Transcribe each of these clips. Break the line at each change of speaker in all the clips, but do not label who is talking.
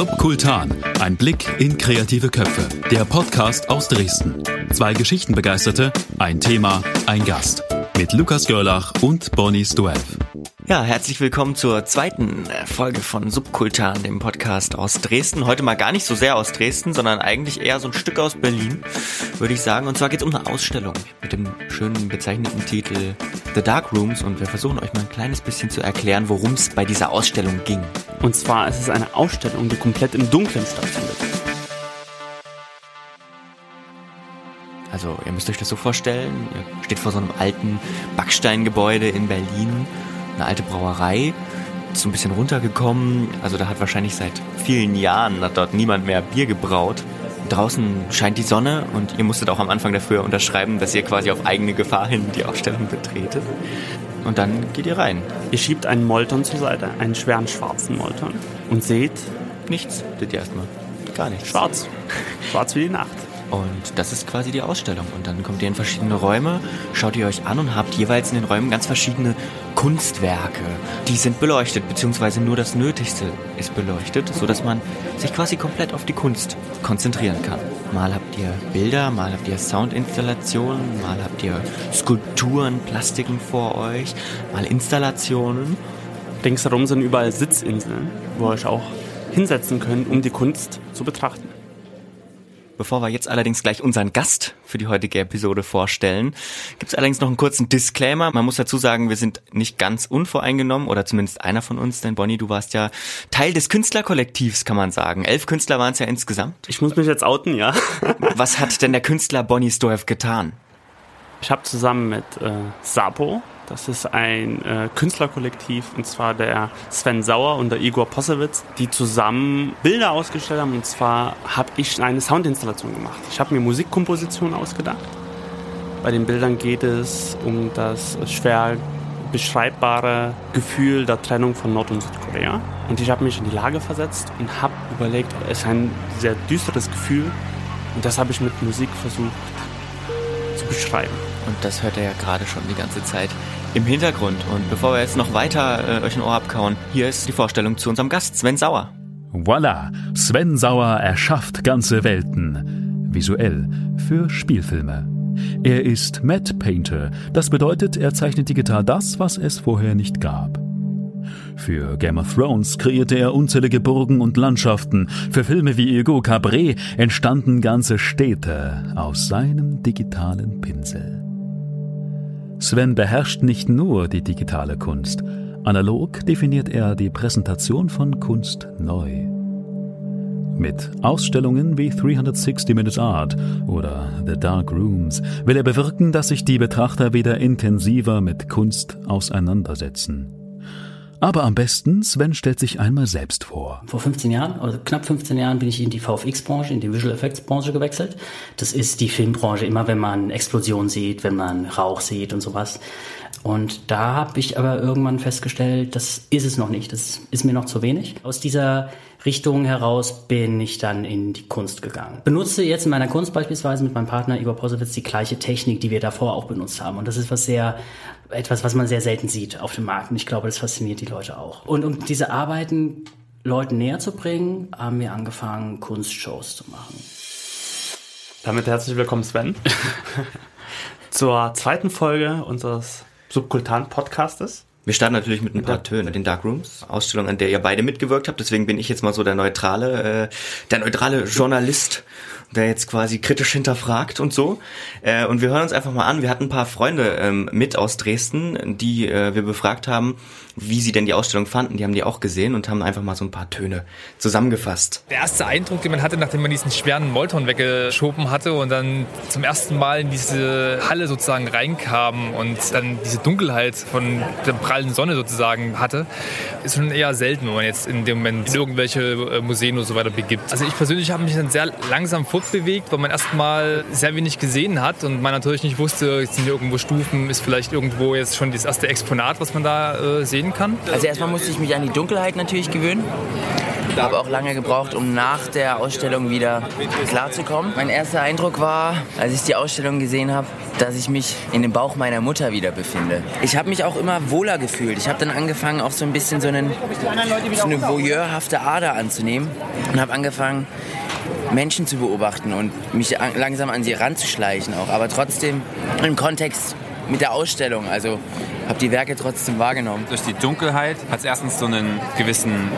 Subkultan, ein Blick in kreative Köpfe. Der Podcast aus Dresden. Zwei Geschichtenbegeisterte, ein Thema, ein Gast. Mit Lukas Görlach und Bonnie Stuev.
Ja, herzlich willkommen zur zweiten äh, Folge von Subkultan, dem Podcast aus Dresden. Heute mal gar nicht so sehr aus Dresden, sondern eigentlich eher so ein Stück aus Berlin, würde ich sagen. Und zwar geht es um eine Ausstellung mit dem schönen bezeichneten Titel The Dark Rooms. Und wir versuchen euch mal ein kleines bisschen zu erklären, worum es bei dieser Ausstellung ging.
Und zwar ist es eine Ausstellung, die komplett im Dunkeln stattfindet.
Also ihr müsst euch das so vorstellen, ihr steht vor so einem alten Backsteingebäude in Berlin eine alte Brauerei, ist so ein bisschen runtergekommen. Also da hat wahrscheinlich seit vielen Jahren hat dort niemand mehr Bier gebraut. Draußen scheint die Sonne und ihr musstet auch am Anfang dafür unterschreiben, dass ihr quasi auf eigene Gefahr hin die Ausstellung betretet. Und dann geht ihr rein.
Ihr schiebt einen Molton zur Seite, einen schweren schwarzen Molton und seht
nichts. Seht ihr erstmal. Gar nichts.
Schwarz. Schwarz wie die Nacht.
Und das ist quasi die Ausstellung. Und dann kommt ihr in verschiedene Räume, schaut ihr euch an und habt jeweils in den Räumen ganz verschiedene Kunstwerke. Die sind beleuchtet, beziehungsweise nur das Nötigste ist beleuchtet, sodass man sich quasi komplett auf die Kunst konzentrieren kann. Mal habt ihr Bilder, mal habt ihr Soundinstallationen, mal habt ihr Skulpturen, Plastiken vor euch, mal Installationen.
Ringsherum sind überall Sitzinseln, wo ihr euch auch hinsetzen könnt, um die Kunst zu betrachten.
Bevor wir jetzt allerdings gleich unseren Gast für die heutige Episode vorstellen, gibt es allerdings noch einen kurzen Disclaimer. Man muss dazu sagen, wir sind nicht ganz unvoreingenommen oder zumindest einer von uns, denn Bonnie, du warst ja Teil des Künstlerkollektivs, kann man sagen. Elf Künstler waren es ja insgesamt.
Ich muss mich jetzt outen, ja.
Was hat denn der Künstler Bonnie Stoev getan?
Ich habe zusammen mit äh, Sapo, das ist ein äh, Künstlerkollektiv, und zwar der Sven Sauer und der Igor Possewitz, die zusammen Bilder ausgestellt haben. Und zwar habe ich eine Soundinstallation gemacht. Ich habe mir Musikkompositionen ausgedacht. Bei den Bildern geht es um das schwer beschreibbare Gefühl der Trennung von Nord- und Südkorea. Und ich habe mich in die Lage versetzt und habe überlegt, es ist ein sehr düsteres Gefühl. Und das habe ich mit Musik versucht zu beschreiben.
Und das hört ihr ja gerade schon die ganze Zeit im Hintergrund. Und bevor wir jetzt noch weiter äh, euch ein Ohr abkauen, hier ist die Vorstellung zu unserem Gast, Sven Sauer.
Voila, Sven Sauer erschafft ganze Welten. Visuell für Spielfilme. Er ist Matte Painter. Das bedeutet, er zeichnet digital das, was es vorher nicht gab. Für Game of Thrones kreierte er unzählige Burgen und Landschaften. Für Filme wie Hugo Cabret entstanden ganze Städte aus seinem digitalen Pinsel. Sven beherrscht nicht nur die digitale Kunst. Analog definiert er die Präsentation von Kunst neu. Mit Ausstellungen wie 360 Minutes Art oder The Dark Rooms will er bewirken, dass sich die Betrachter wieder intensiver mit Kunst auseinandersetzen. Aber am besten, Sven stellt sich einmal selbst vor.
Vor 15 Jahren, oder knapp 15 Jahren, bin ich in die VFX-Branche, in die Visual Effects-Branche gewechselt. Das ist die Filmbranche, immer wenn man Explosionen sieht, wenn man Rauch sieht und sowas. Und da habe ich aber irgendwann festgestellt, das ist es noch nicht, das ist mir noch zu wenig. Aus dieser Richtung heraus bin ich dann in die Kunst gegangen. Benutze jetzt in meiner Kunst beispielsweise mit meinem Partner Igor Posewitz die gleiche Technik, die wir davor auch benutzt haben. Und das ist was sehr, etwas, was man sehr selten sieht auf dem Markt. Und ich glaube, das fasziniert die Leute auch. Und um diese Arbeiten Leuten näher zu bringen, haben wir angefangen, Kunstshows zu machen.
Damit herzlich willkommen, Sven, zur zweiten Folge unseres Subkultan-Podcastes.
Wir starten natürlich mit ein paar Tönen, den Dark Rooms, Ausstellung, an der ihr beide mitgewirkt habt. Deswegen bin ich jetzt mal so der neutrale, äh, der neutrale Journalist, der jetzt quasi kritisch hinterfragt und so. Äh, und wir hören uns einfach mal an. Wir hatten ein paar Freunde ähm, mit aus Dresden, die äh, wir befragt haben, wie sie denn die Ausstellung fanden. Die haben die auch gesehen und haben einfach mal so ein paar Töne zusammengefasst.
Der erste Eindruck, den man hatte, nachdem man diesen schweren Molton weggeschoben hatte und dann zum ersten Mal in diese Halle sozusagen reinkam und dann diese Dunkelheit von der prallen Sonne sozusagen hatte, ist schon eher selten, wenn man jetzt in dem Moment in irgendwelche äh, Museen oder so weiter begibt. Also ich persönlich habe mich dann sehr langsam fortbewegt, weil man erstmal sehr wenig gesehen hat und man natürlich nicht wusste, sind hier irgendwo Stufen, ist vielleicht irgendwo jetzt schon das erste Exponat, was man da äh, sehen kann.
Also erstmal musste ich mich an die Dunkelheit natürlich gewöhnen. habe auch lange gebraucht, um nach der Ausstellung wieder klarzukommen. Mein erster Eindruck war, als ich die Ausstellung gesehen habe, dass ich mich in dem Bauch meiner Mutter wieder befinde. Ich habe mich auch immer wohler gefühlt. Ich habe dann angefangen, auch so ein bisschen so, einen, so eine voyeurhafte Ader anzunehmen und habe angefangen, Menschen zu beobachten und mich langsam an sie ranzuschleichen auch, aber trotzdem im Kontext mit der Ausstellung. Also habe die Werke trotzdem wahrgenommen.
Durch die Dunkelheit hat es erstens so einen gewissen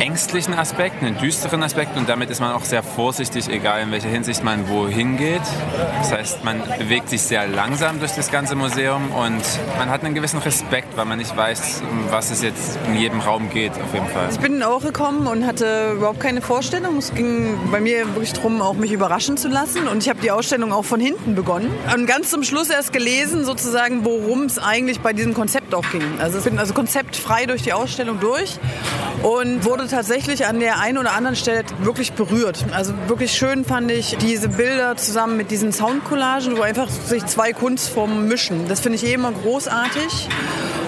ängstlichen Aspekt, einen düsteren Aspekt und damit ist man auch sehr vorsichtig, egal in welcher Hinsicht man wohin geht. Das heißt, man bewegt sich sehr langsam durch das ganze Museum und man hat einen gewissen Respekt, weil man nicht weiß, um was es jetzt in jedem Raum geht, auf jeden Fall.
Ich bin auch gekommen und hatte überhaupt keine Vorstellung. Es ging bei mir wirklich darum, auch mich überraschen zu lassen und ich habe die Ausstellung auch von hinten begonnen und ganz zum Schluss erst gelesen, sozusagen, worum es eigentlich bei diesem Konzept auch ging. Also ich bin also konzeptfrei durch die Ausstellung durch und wurde tatsächlich an der einen oder anderen Stelle wirklich berührt. Also wirklich schön fand ich diese Bilder zusammen mit diesen Soundcollagen, wo einfach sich zwei Kunstformen mischen. Das finde ich eh immer großartig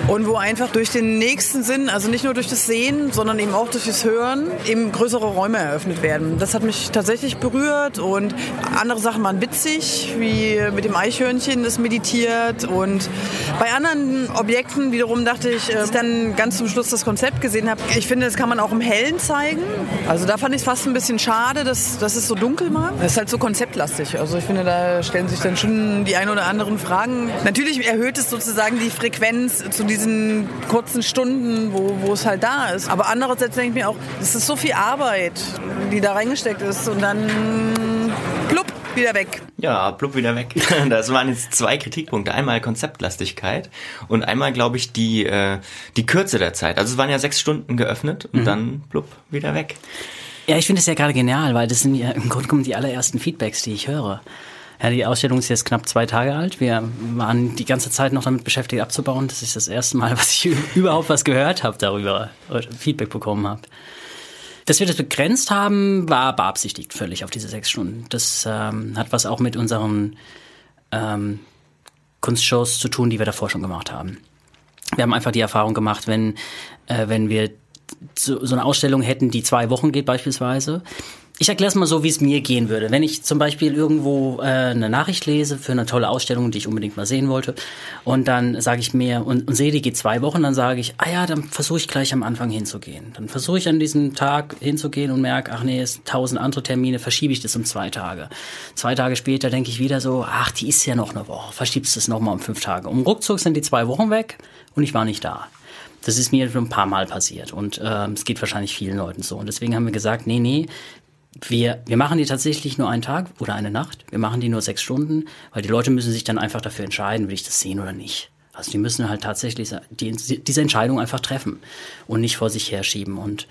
und wo einfach durch den nächsten Sinn, also nicht nur durch das Sehen, sondern eben auch durch das Hören, eben größere Räume eröffnet werden. Das hat mich tatsächlich berührt und andere Sachen waren witzig, wie mit dem Eichhörnchen, das meditiert und bei anderen Objekten wiederum dachte ich, als ich dann ganz zum Schluss das Konzept gesehen habe, ich finde, das kann man auch im Hellen zeigen. Also da fand ich es fast ein bisschen schade, dass, dass es so dunkel war. Das ist halt so konzeptlastig. Also ich finde, da stellen sich dann schon die ein oder anderen Fragen. Natürlich erhöht es sozusagen die Frequenz zu diesem diesen kurzen Stunden, wo, wo es halt da ist. Aber andererseits denke ich mir auch, es ist so viel Arbeit, die da reingesteckt ist und dann plupp, wieder weg.
Ja, plupp wieder weg. Das waren jetzt zwei Kritikpunkte. Einmal Konzeptlastigkeit und einmal, glaube ich, die, äh, die Kürze der Zeit. Also es waren ja sechs Stunden geöffnet und mhm. dann plupp wieder weg.
Ja, ich finde es ja gerade genial, weil das sind ja im Grunde genommen die allerersten Feedbacks, die ich höre. Ja, die Ausstellung ist jetzt knapp zwei Tage alt. Wir waren die ganze Zeit noch damit beschäftigt abzubauen. Das ist das erste Mal, was ich überhaupt was gehört habe darüber, Feedback bekommen habe. Dass wir das begrenzt haben, war beabsichtigt völlig auf diese sechs Stunden. Das ähm, hat was auch mit unseren ähm, Kunstshows zu tun, die wir davor schon gemacht haben. Wir haben einfach die Erfahrung gemacht, wenn, äh, wenn wir so, so eine Ausstellung hätten, die zwei Wochen geht beispielsweise, ich erkläre es mal so, wie es mir gehen würde. Wenn ich zum Beispiel irgendwo äh, eine Nachricht lese für eine tolle Ausstellung, die ich unbedingt mal sehen wollte, und dann sage ich mir, und, und sehe, die geht zwei Wochen, dann sage ich, ah ja, dann versuche ich gleich am Anfang hinzugehen. Dann versuche ich an diesem Tag hinzugehen und merke, ach nee, es tausend andere Termine, verschiebe ich das um zwei Tage. Zwei Tage später denke ich wieder so, ach, die ist ja noch eine Woche, verschiebst es nochmal um fünf Tage. Um ruckzuck sind die zwei Wochen weg und ich war nicht da. Das ist mir schon ein paar Mal passiert und äh, es geht wahrscheinlich vielen Leuten so. Und deswegen haben wir gesagt, nee, nee, wir, wir machen die tatsächlich nur einen Tag oder eine Nacht. Wir machen die nur sechs Stunden, weil die Leute müssen sich dann einfach dafür entscheiden, will ich das sehen oder nicht. Also die müssen halt tatsächlich die, diese Entscheidung einfach treffen und nicht vor sich herschieben. Und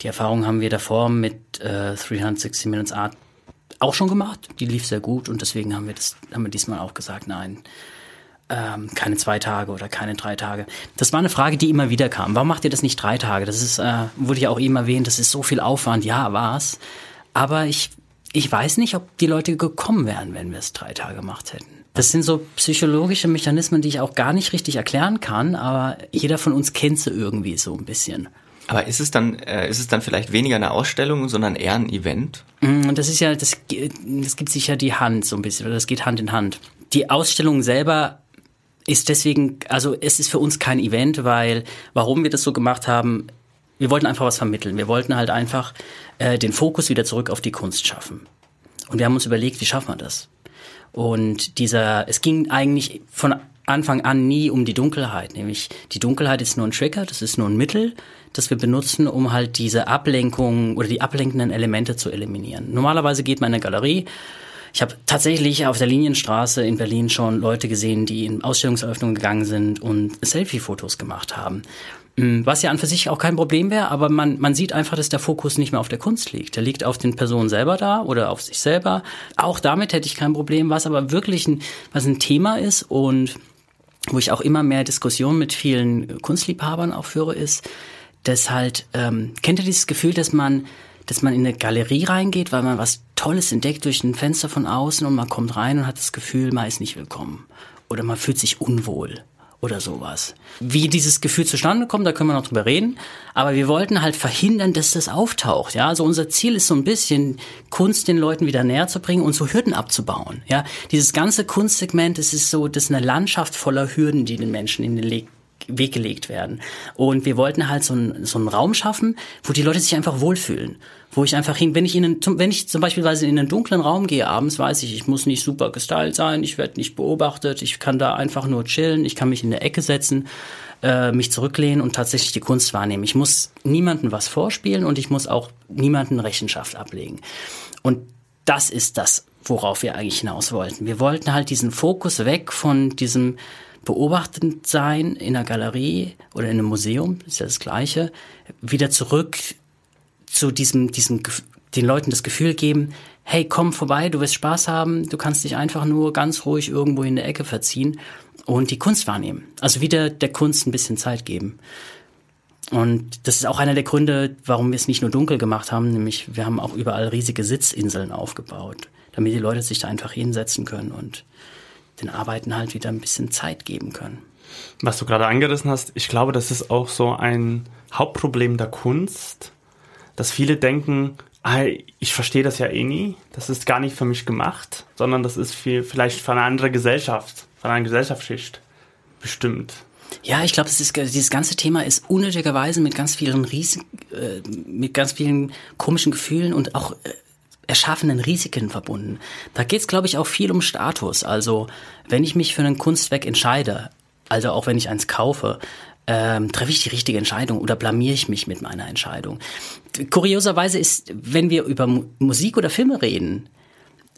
die Erfahrung haben wir davor mit äh, 360 Minutes Art auch schon gemacht. Die lief sehr gut und deswegen haben wir das, haben wir diesmal auch gesagt, nein, ähm, keine zwei Tage oder keine drei Tage. Das war eine Frage, die immer wieder kam. Warum macht ihr das nicht drei Tage? Das ist, äh, wurde ja auch eben erwähnt, das ist so viel Aufwand. Ja, war's. Aber ich, ich weiß nicht, ob die Leute gekommen wären, wenn wir es drei Tage gemacht hätten. Das sind so psychologische Mechanismen, die ich auch gar nicht richtig erklären kann, aber jeder von uns kennt sie irgendwie so ein bisschen.
Aber ist es dann, äh, ist es dann vielleicht weniger eine Ausstellung, sondern eher ein Event?
Mm, das ist ja, das, das gibt sich ja die Hand so ein bisschen, oder das geht Hand in Hand. Die Ausstellung selber ist deswegen, also es ist für uns kein Event, weil warum wir das so gemacht haben, wir wollten einfach was vermitteln. Wir wollten halt einfach äh, den Fokus wieder zurück auf die Kunst schaffen. Und wir haben uns überlegt, wie schaffen wir das? Und dieser, es ging eigentlich von Anfang an nie um die Dunkelheit, nämlich die Dunkelheit ist nur ein Trigger, das ist nur ein Mittel, das wir benutzen, um halt diese Ablenkung oder die ablenkenden Elemente zu eliminieren. Normalerweise geht man in eine Galerie. Ich habe tatsächlich auf der Linienstraße in Berlin schon Leute gesehen, die in Ausstellungseröffnungen gegangen sind und Selfie-Fotos gemacht haben. Mm, was ja an für sich auch kein Problem wäre, aber man, man sieht einfach, dass der Fokus nicht mehr auf der Kunst liegt. Der liegt auf den Personen selber da oder auf sich selber. Auch damit hätte ich kein Problem. Was aber wirklich ein, was ein Thema ist und wo ich auch immer mehr Diskussionen mit vielen Kunstliebhabern auch führe, ist, dass halt, ähm, kennt ihr dieses Gefühl, dass man, dass man in eine Galerie reingeht, weil man was Tolles entdeckt durch ein Fenster von außen und man kommt rein und hat das Gefühl, man ist nicht willkommen. Oder man fühlt sich unwohl oder sowas. Wie dieses Gefühl zustande kommt, da können wir noch drüber reden. Aber wir wollten halt verhindern, dass das auftaucht. Ja, also unser Ziel ist so ein bisschen, Kunst den Leuten wieder näher zu bringen und so Hürden abzubauen. Ja, dieses ganze Kunstsegment, das ist so, das ist eine Landschaft voller Hürden, die den Menschen in den Weg gelegt werden. Und wir wollten halt so einen, so einen Raum schaffen, wo die Leute sich einfach wohlfühlen. Wo ich einfach hin, wenn ich in einen, wenn ich zum Beispiel in einen dunklen Raum gehe abends, weiß ich, ich muss nicht super gestylt sein, ich werde nicht beobachtet, ich kann da einfach nur chillen, ich kann mich in der Ecke setzen, äh, mich zurücklehnen und tatsächlich die Kunst wahrnehmen. Ich muss niemandem was vorspielen und ich muss auch niemanden Rechenschaft ablegen. Und das ist das, worauf wir eigentlich hinaus wollten. Wir wollten halt diesen Fokus weg von diesem beobachtend sein in einer Galerie oder in einem Museum, ist ja das Gleiche, wieder zurück zu diesem, diesem, den Leuten das Gefühl geben, hey, komm vorbei, du wirst Spaß haben, du kannst dich einfach nur ganz ruhig irgendwo in der Ecke verziehen und die Kunst wahrnehmen. Also wieder der Kunst ein bisschen Zeit geben. Und das ist auch einer der Gründe, warum wir es nicht nur dunkel gemacht haben, nämlich wir haben auch überall riesige Sitzinseln aufgebaut, damit die Leute sich da einfach hinsetzen können und den Arbeiten halt wieder ein bisschen Zeit geben können.
Was du gerade angerissen hast, ich glaube, das ist auch so ein Hauptproblem der Kunst, dass viele denken, ah, ich verstehe das ja eh nie, das ist gar nicht für mich gemacht, sondern das ist viel, vielleicht von einer anderen Gesellschaft, von einer Gesellschaftsschicht bestimmt.
Ja, ich glaube, dieses ganze Thema ist unnötigerweise mit ganz vielen Riesen, äh, mit ganz vielen komischen Gefühlen und auch äh, erschaffenen Risiken verbunden. Da geht es, glaube ich, auch viel um Status. Also wenn ich mich für ein Kunstwerk entscheide, also auch wenn ich eins kaufe, ähm, treffe ich die richtige Entscheidung oder blamiere ich mich mit meiner Entscheidung? Kurioserweise ist, wenn wir über Musik oder Filme reden,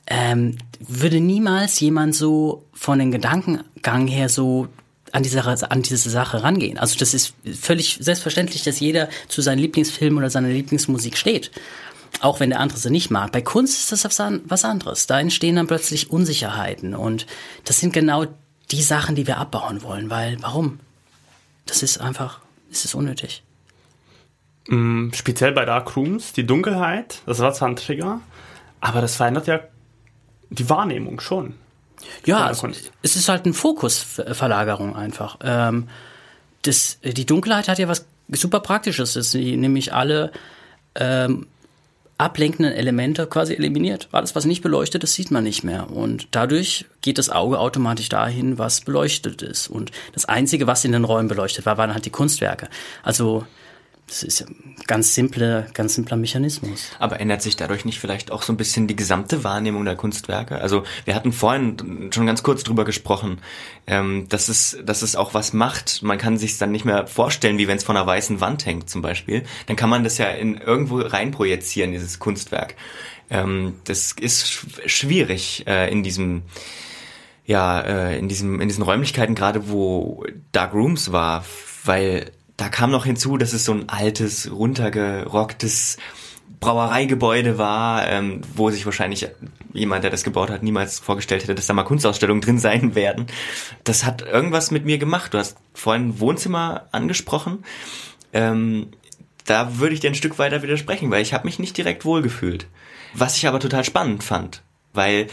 ähm, würde niemals jemand so von den Gedankengang her so an diese, an diese Sache rangehen. Also das ist völlig selbstverständlich, dass jeder zu seinem Lieblingsfilm oder seiner Lieblingsmusik steht auch wenn der andere sie nicht mag. Bei Kunst ist das was anderes. Da entstehen dann plötzlich Unsicherheiten und das sind genau die Sachen, die wir abbauen wollen, weil warum? Das ist einfach, es ist unnötig.
Mm, speziell bei Dark Rooms, die Dunkelheit, das war zwar ein Trigger, aber das verändert ja die Wahrnehmung schon.
Ja, es, es, ist halt eine Fokusverlagerung einfach. Ähm, das, die Dunkelheit hat ja was super Praktisches, dass sie nämlich alle ähm, ablenkenden Elemente quasi eliminiert. Alles, was nicht beleuchtet ist, sieht man nicht mehr. Und dadurch geht das Auge automatisch dahin, was beleuchtet ist. Und das Einzige, was in den Räumen beleuchtet war, waren halt die Kunstwerke. Also das ist ein ganz simple, ganz simpler Mechanismus.
Aber ändert sich dadurch nicht vielleicht auch so ein bisschen die gesamte Wahrnehmung der Kunstwerke? Also wir hatten vorhin schon ganz kurz drüber gesprochen, ähm, dass es, dass es auch was macht. Man kann sich dann nicht mehr vorstellen, wie wenn es von einer weißen Wand hängt zum Beispiel. Dann kann man das ja in irgendwo reinprojizieren, dieses Kunstwerk. Ähm, das ist sch schwierig äh, in diesem ja, äh, in diesem, in diesen Räumlichkeiten, gerade wo Dark Rooms war, weil da kam noch hinzu, dass es so ein altes, runtergerocktes Brauereigebäude war, ähm, wo sich wahrscheinlich jemand, der das gebaut hat, niemals vorgestellt hätte, dass da mal Kunstausstellungen drin sein werden. Das hat irgendwas mit mir gemacht. Du hast vorhin Wohnzimmer angesprochen. Ähm, da würde ich dir ein Stück weiter widersprechen, weil ich habe mich nicht direkt wohlgefühlt. Was ich aber total spannend fand, weil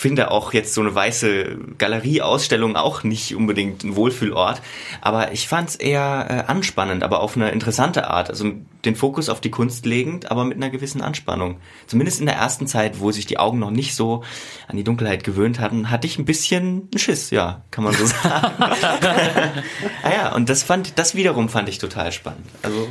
finde auch jetzt so eine weiße Galerieausstellung auch nicht unbedingt ein Wohlfühlort. Aber ich fand es eher äh, anspannend, aber auf eine interessante Art. Also den Fokus auf die Kunst legend, aber mit einer gewissen Anspannung. Zumindest in der ersten Zeit, wo sich die Augen noch nicht so an die Dunkelheit gewöhnt hatten, hatte ich ein bisschen einen Schiss, ja, kann man so sagen. ah ja, und das fand, das wiederum fand ich total spannend. Also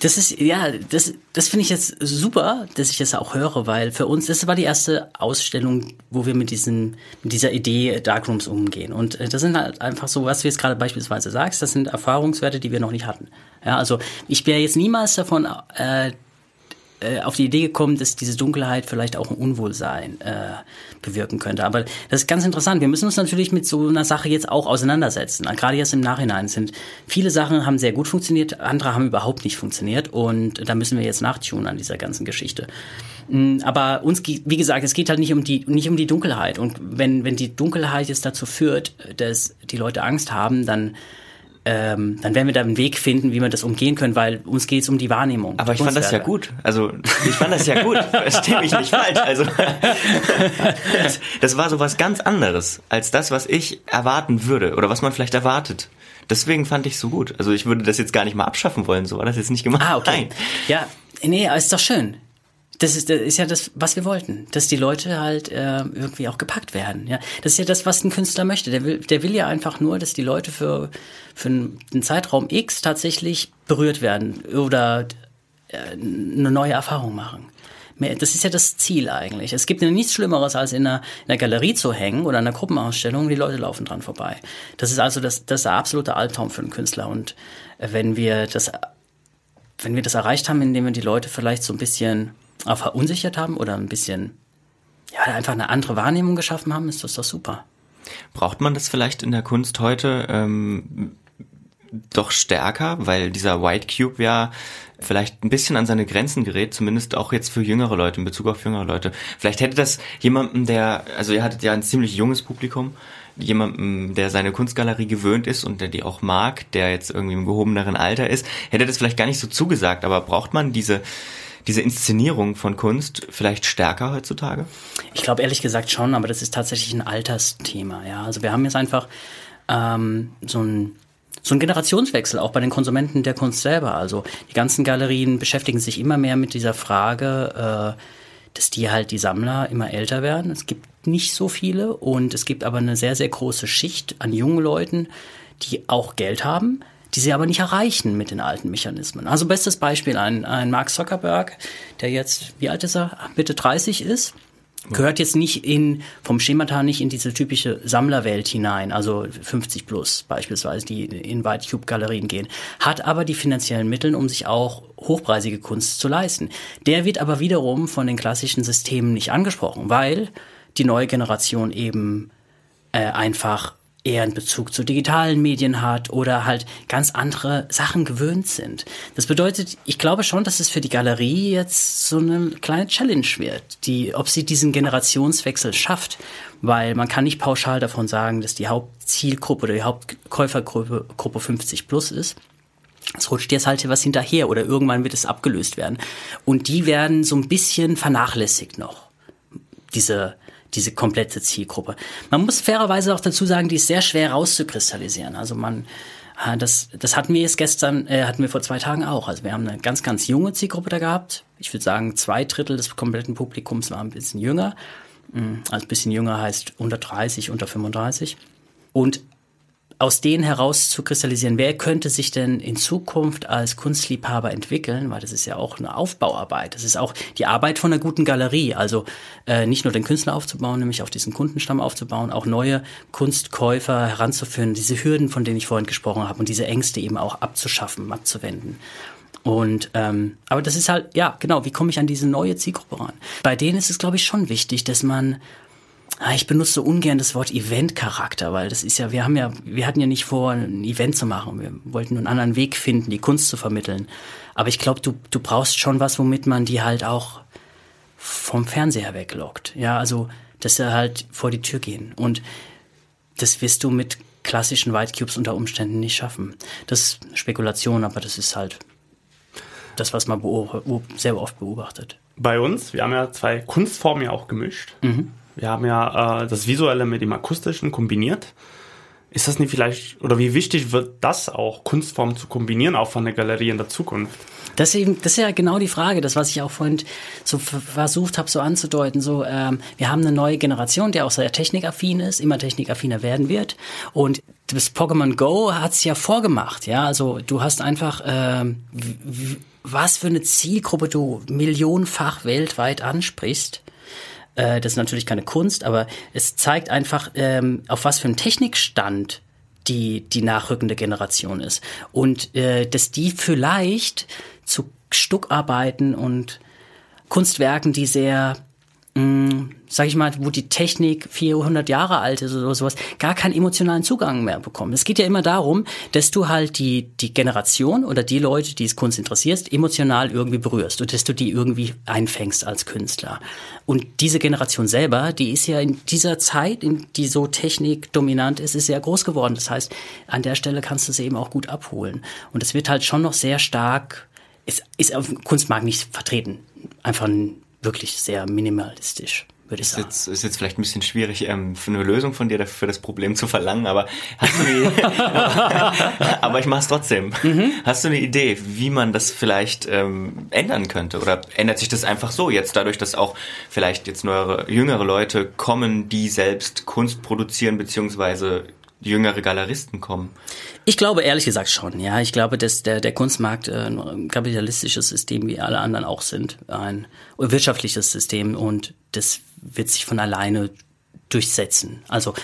das ist, ja, das, das finde ich jetzt super, dass ich das auch höre, weil für uns, das war die erste Ausstellung, wo wir mit diesen, mit dieser Idee Darkrooms umgehen. Und äh, das sind halt einfach so, was du jetzt gerade beispielsweise sagst, das sind Erfahrungswerte, die wir noch nicht hatten. Ja, also ich wäre jetzt niemals davon äh, äh, auf die Idee gekommen, dass diese Dunkelheit vielleicht auch ein Unwohlsein äh, bewirken könnte. Aber das ist ganz interessant. Wir müssen uns natürlich mit so einer Sache jetzt auch auseinandersetzen. Gerade jetzt im Nachhinein sind viele Sachen haben sehr gut funktioniert, andere haben überhaupt nicht funktioniert und da müssen wir jetzt nachtun an dieser ganzen Geschichte. Mm, aber uns, wie gesagt, es geht halt nicht um die, nicht um die Dunkelheit. Und wenn, wenn die Dunkelheit jetzt dazu führt, dass die Leute Angst haben, dann ähm, dann werden wir da einen Weg finden, wie wir das umgehen können, weil uns geht es um die Wahrnehmung.
Aber ich fand das ja gut. Also ich fand das ja gut. Verstehe mich nicht falsch. Also das, das war so was ganz anderes als das, was ich erwarten würde oder was man vielleicht erwartet. Deswegen fand ich so gut. Also ich würde das jetzt gar nicht mal abschaffen wollen, so war das jetzt nicht gemacht.
Ah, okay.
Nein.
Ja, nee, ist doch schön. Das ist, das ist ja das, was wir wollten, dass die Leute halt äh, irgendwie auch gepackt werden. Ja, das ist ja das, was ein Künstler möchte. Der will, der will ja einfach nur, dass die Leute für für einen Zeitraum X tatsächlich berührt werden oder äh, eine neue Erfahrung machen. Das ist ja das Ziel eigentlich. Es gibt ja nichts Schlimmeres, als in einer, in einer Galerie zu hängen oder in einer Gruppenausstellung. Die Leute laufen dran vorbei. Das ist also das, das ist der absolute Albtraum für einen Künstler. Und äh, wenn wir das, wenn wir das erreicht haben, indem wir die Leute vielleicht so ein bisschen auch verunsichert haben oder ein bisschen, ja, einfach eine andere Wahrnehmung geschaffen haben, ist das doch super.
Braucht man das vielleicht in der Kunst heute ähm, doch stärker, weil dieser White Cube ja vielleicht ein bisschen an seine Grenzen gerät, zumindest auch jetzt für jüngere Leute, in Bezug auf jüngere Leute. Vielleicht hätte das jemanden, der, also ihr hattet ja ein ziemlich junges Publikum, jemandem, der seine Kunstgalerie gewöhnt ist und der die auch mag, der jetzt irgendwie im gehobeneren Alter ist, hätte das vielleicht gar nicht so zugesagt, aber braucht man diese diese Inszenierung von Kunst vielleicht stärker heutzutage?
Ich glaube ehrlich gesagt schon, aber das ist tatsächlich ein Altersthema. Ja, also wir haben jetzt einfach ähm, so ein so ein Generationswechsel auch bei den Konsumenten der Kunst selber. Also die ganzen Galerien beschäftigen sich immer mehr mit dieser Frage, äh, dass die halt die Sammler immer älter werden. Es gibt nicht so viele und es gibt aber eine sehr, sehr große Schicht an jungen Leuten, die auch Geld haben, die sie aber nicht erreichen mit den alten Mechanismen. Also bestes Beispiel, ein, ein Mark Zuckerberg, der jetzt, wie alt ist er, Mitte 30 ist, gehört jetzt nicht in, vom Schemata nicht in diese typische Sammlerwelt hinein, also 50 plus beispielsweise, die in White Cube Galerien gehen, hat aber die finanziellen Mittel, um sich auch hochpreisige Kunst zu leisten. Der wird aber wiederum von den klassischen Systemen nicht angesprochen, weil die neue Generation eben äh, einfach eher einen Bezug zu digitalen Medien hat oder halt ganz andere Sachen gewöhnt sind. Das bedeutet, ich glaube schon, dass es für die Galerie jetzt so eine kleine Challenge wird, die, ob sie diesen Generationswechsel schafft, weil man kann nicht pauschal davon sagen, dass die Hauptzielgruppe oder die Hauptkäufergruppe Gruppe 50 plus ist. Es rutscht jetzt halt was hinterher oder irgendwann wird es abgelöst werden. Und die werden so ein bisschen vernachlässigt noch. Diese, diese komplette Zielgruppe. Man muss fairerweise auch dazu sagen, die ist sehr schwer rauszukristallisieren. Also man, äh, das, das hatten wir jetzt gestern, äh, hatten wir vor zwei Tagen auch. Also wir haben eine ganz, ganz junge Zielgruppe da gehabt. Ich würde sagen, zwei Drittel des kompletten Publikums waren ein bisschen jünger. Mm, also ein bisschen jünger heißt unter 30, unter 35. Und aus denen heraus zu kristallisieren, wer könnte sich denn in Zukunft als Kunstliebhaber entwickeln, weil das ist ja auch eine Aufbauarbeit. Das ist auch die Arbeit von einer guten Galerie. Also äh, nicht nur den Künstler aufzubauen, nämlich auch diesen Kundenstamm aufzubauen, auch neue Kunstkäufer heranzuführen, diese Hürden, von denen ich vorhin gesprochen habe, und diese Ängste eben auch abzuschaffen, abzuwenden. Und ähm, aber das ist halt, ja, genau, wie komme ich an diese neue Zielgruppe ran? Bei denen ist es, glaube ich, schon wichtig, dass man ich benutze so ungern das Wort Event-Charakter, weil das ist ja, wir haben ja, wir hatten ja nicht vor, ein Event zu machen. Wir wollten nur einen anderen Weg finden, die Kunst zu vermitteln. Aber ich glaube, du, du brauchst schon was, womit man die halt auch vom Fernseher weglockt. Ja, also, dass sie halt vor die Tür gehen. Und das wirst du mit klassischen White Cubes unter Umständen nicht schaffen. Das ist Spekulation, aber das ist halt das, was man sehr oft beobachtet.
Bei uns, wir haben ja zwei Kunstformen ja auch gemischt. Mhm. Wir haben ja äh, das Visuelle mit dem Akustischen kombiniert. Ist das nicht vielleicht, oder wie wichtig wird das auch, Kunstformen zu kombinieren, auch von der Galerie in der Zukunft?
Das ist, eben, das ist ja genau die Frage, das, was ich auch vorhin so versucht habe, so anzudeuten. So, ähm, wir haben eine neue Generation, die auch sehr technikaffin ist, immer technikaffiner werden wird. Und das Pokémon Go hat es ja vorgemacht. Ja, also du hast einfach, ähm, was für eine Zielgruppe du millionenfach weltweit ansprichst äh, das ist natürlich keine Kunst, aber es zeigt einfach, ähm, auf was für einem Technikstand die, die nachrückende Generation ist. Und äh, dass die vielleicht zu Stuckarbeiten und Kunstwerken, die sehr mh, sag ich mal, wo die Technik 400 Jahre alt ist oder sowas, gar keinen emotionalen Zugang mehr bekommen. Es geht ja immer darum, dass du halt die, die Generation oder die Leute, die es Kunst interessierst, emotional irgendwie berührst und dass du die irgendwie einfängst als Künstler. Und diese Generation selber, die ist ja in dieser Zeit, in die so technikdominant ist, ist sehr groß geworden. Das heißt, an der Stelle kannst du sie eben auch gut abholen. Und es wird halt schon noch sehr stark, ist, ist auf dem Kunstmarkt nicht vertreten. Einfach wirklich sehr minimalistisch würde ich
ist
sagen.
Jetzt, ist jetzt vielleicht ein bisschen schwierig, ähm, für eine Lösung von dir für das Problem zu verlangen, aber hast du eine, aber ich mache es trotzdem. Mhm. Hast du eine Idee, wie man das vielleicht ähm, ändern könnte? Oder ändert sich das einfach so jetzt dadurch, dass auch vielleicht jetzt neuere, jüngere Leute kommen, die selbst Kunst produzieren, beziehungsweise jüngere Galeristen kommen?
Ich glaube ehrlich gesagt schon, ja. Ich glaube, dass der, der Kunstmarkt äh, ein kapitalistisches System wie alle anderen auch sind, ein wirtschaftliches System und das wird sich von alleine durchsetzen. Also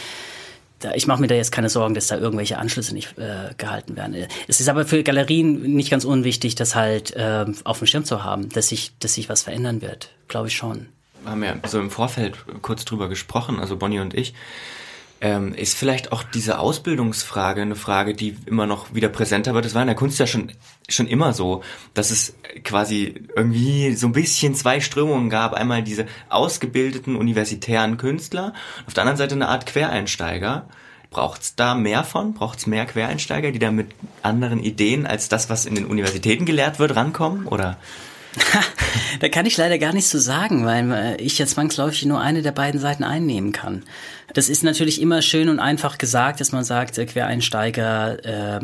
ich mache mir da jetzt keine Sorgen, dass da irgendwelche Anschlüsse nicht äh, gehalten werden. Es ist aber für Galerien nicht ganz unwichtig, das halt äh, auf dem Schirm zu haben, dass sich, dass sich was verändern wird. Glaube ich schon.
Wir haben ja so im Vorfeld kurz drüber gesprochen, also Bonnie und ich. Ähm, ist vielleicht auch diese Ausbildungsfrage eine Frage, die immer noch wieder präsenter wird. Das war in der Kunst ja schon, schon immer so, dass es quasi irgendwie so ein bisschen zwei Strömungen gab. Einmal diese ausgebildeten universitären Künstler, auf der anderen Seite eine Art Quereinsteiger. Braucht es da mehr von? Braucht es mehr Quereinsteiger, die da mit anderen Ideen als das, was in den Universitäten gelehrt wird, rankommen? Oder?
da kann ich leider gar nichts zu sagen, weil äh, ich ja zwangsläufig nur eine der beiden Seiten einnehmen kann. Das ist natürlich immer schön und einfach gesagt, dass man sagt, äh, Quereinsteiger, äh,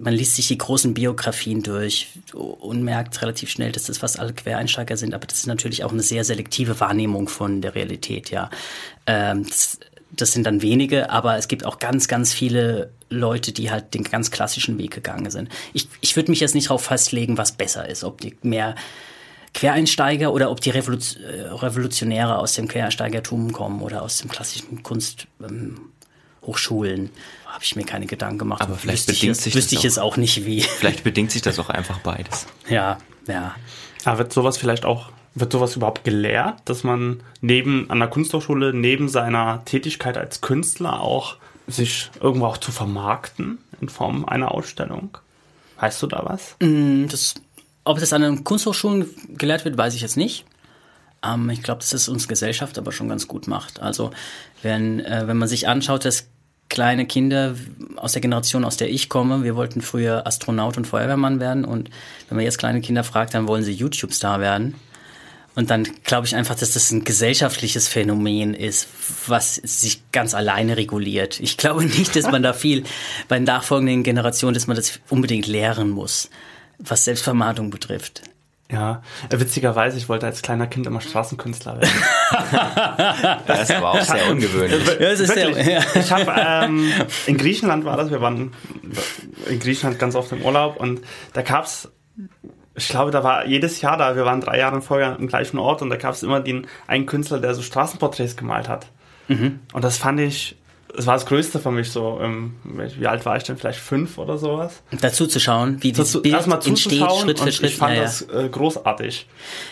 man liest sich die großen Biografien durch und merkt relativ schnell, dass das fast alle Quereinsteiger sind, aber das ist natürlich auch eine sehr selektive Wahrnehmung von der Realität, ja. Ähm, das, das sind dann wenige, aber es gibt auch ganz, ganz viele Leute, die halt den ganz klassischen Weg gegangen sind. Ich, ich würde mich jetzt nicht darauf festlegen, was besser ist, ob die mehr Quereinsteiger oder ob die äh, Revolutionäre aus dem Quereinsteigertum kommen oder aus dem klassischen Kunsthochschulen. Ähm, Habe ich mir keine Gedanken gemacht.
Aber vielleicht wüsste bedingt
ich,
sich
wüsste
das
ich es auch nicht wie.
Vielleicht bedingt sich das auch einfach beides.
Ja, ja.
Aber wird sowas vielleicht auch wird sowas überhaupt gelehrt, dass man neben an der Kunsthochschule neben seiner Tätigkeit als Künstler auch sich irgendwo auch zu vermarkten in Form einer Ausstellung? Weißt du da was?
Mm, das, ob das an den Kunsthochschulen gelehrt wird, weiß ich jetzt nicht. Ähm, ich glaube, dass es uns Gesellschaft aber schon ganz gut macht. Also wenn, äh, wenn man sich anschaut, dass kleine Kinder aus der Generation, aus der ich komme, wir wollten früher Astronaut und Feuerwehrmann werden und wenn man jetzt kleine Kinder fragt, dann wollen sie YouTube-Star werden. Und dann glaube ich einfach, dass das ein gesellschaftliches Phänomen ist, was sich ganz alleine reguliert. Ich glaube nicht, dass man da viel bei den nachfolgenden Generationen, dass man das unbedingt lehren muss, was Selbstvermarktung betrifft.
Ja, witzigerweise, ich wollte als kleiner Kind immer Straßenkünstler werden.
das war auch sehr ungewöhnlich. Ja,
das ist Wirklich. Sehr, ja. Ich habe ähm, in Griechenland war das, wir waren in Griechenland ganz oft im Urlaub und da gab's ich glaube, da war jedes Jahr da, wir waren drei Jahre vorher am gleichen Ort und da gab es immer den einen Künstler, der so Straßenporträts gemalt hat. Mhm. Und das fand ich, das war das Größte für mich so. Ähm, wie alt war ich denn? Vielleicht fünf oder sowas.
Dazu zu schauen, wie das Bild entsteht, Schritt für Schritt.
Ich fand ja, das äh, großartig.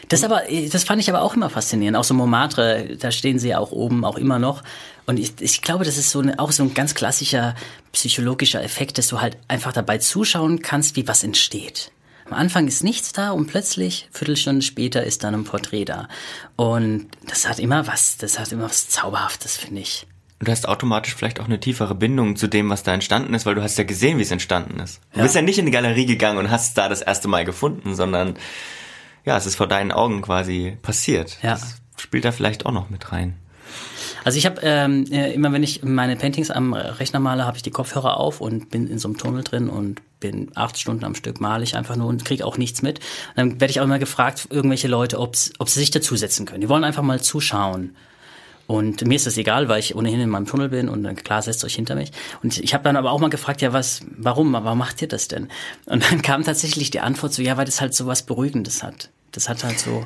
Das aber, das fand ich aber auch immer faszinierend. Auch so Montmartre, da stehen sie auch oben, auch immer noch. Und ich, ich glaube, das ist so eine, auch so ein ganz klassischer psychologischer Effekt, dass du halt einfach dabei zuschauen kannst, wie was entsteht. Am Anfang ist nichts da und plötzlich, Viertelstunde später, ist dann ein Porträt da. Und das hat immer was, das hat immer was Zauberhaftes, finde ich.
Und du hast automatisch vielleicht auch eine tiefere Bindung zu dem, was da entstanden ist, weil du hast ja gesehen, wie es entstanden ist. Du ja. bist ja nicht in die Galerie gegangen und hast da das erste Mal gefunden, sondern ja, es ist vor deinen Augen quasi passiert. Ja. Das spielt da vielleicht auch noch mit rein.
Also ich habe ähm, äh, immer, wenn ich meine Paintings am Rechner male, habe ich die Kopfhörer auf und bin in so einem Tunnel drin und bin acht Stunden am Stück male ich einfach nur und kriege auch nichts mit. Dann werde ich auch immer gefragt, irgendwelche Leute, ob sie sich dazusetzen können. Die wollen einfach mal zuschauen. Und mir ist das egal, weil ich ohnehin in meinem Tunnel bin und dann klar setzt euch hinter mich. Und ich habe dann aber auch mal gefragt, ja, was, warum, warum macht ihr das denn? Und dann kam tatsächlich die Antwort so, ja, weil das halt so was Beruhigendes hat. Das hat halt so,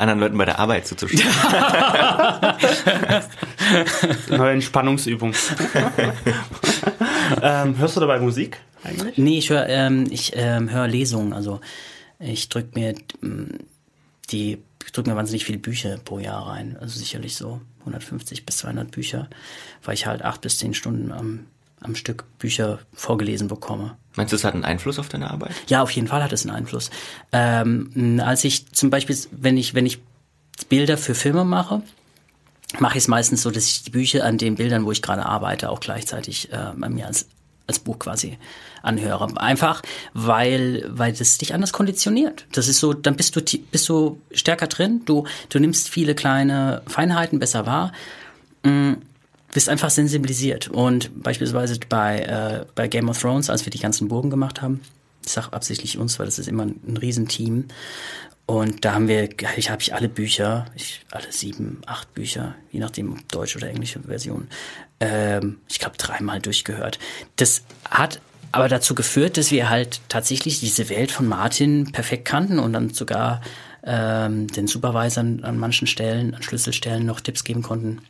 anderen Leuten bei der Arbeit zuzuschauen.
Neue Entspannungsübung. ähm, hörst du dabei Musik eigentlich?
Nee, ich höre ähm, ich, ähm, hör Lesungen. Also ich drücke mir ähm, die drücken mir wahnsinnig viele Bücher pro Jahr rein. Also sicherlich so 150 bis 200 Bücher, weil ich halt acht bis zehn Stunden am, am Stück Bücher vorgelesen bekomme.
Meinst du, es hat einen Einfluss auf deine Arbeit?
Ja, auf jeden Fall hat es einen Einfluss. Ähm, als ich zum Beispiel, wenn ich, wenn ich Bilder für Filme mache, mache ich es meistens so, dass ich die Bücher an den Bildern, wo ich gerade arbeite, auch gleichzeitig äh, bei mir als, als Buch quasi anhöre. Einfach, weil, weil das dich anders konditioniert. Das ist so, dann bist du, bist du stärker drin, du, du nimmst viele kleine Feinheiten besser wahr, mh, bist einfach sensibilisiert. Und beispielsweise bei, äh, bei Game of Thrones, als wir die ganzen Burgen gemacht haben, ich sage absichtlich uns, weil das ist immer ein, ein Riesenteam. Und da haben wir, ich habe ich alle Bücher, ich, alle sieben, acht Bücher, je nachdem ob deutsche oder englische Version, ähm, ich glaube dreimal durchgehört. Das hat aber dazu geführt, dass wir halt tatsächlich diese Welt von Martin perfekt kannten und dann sogar ähm, den Supervisern an manchen Stellen, an Schlüsselstellen noch Tipps geben konnten,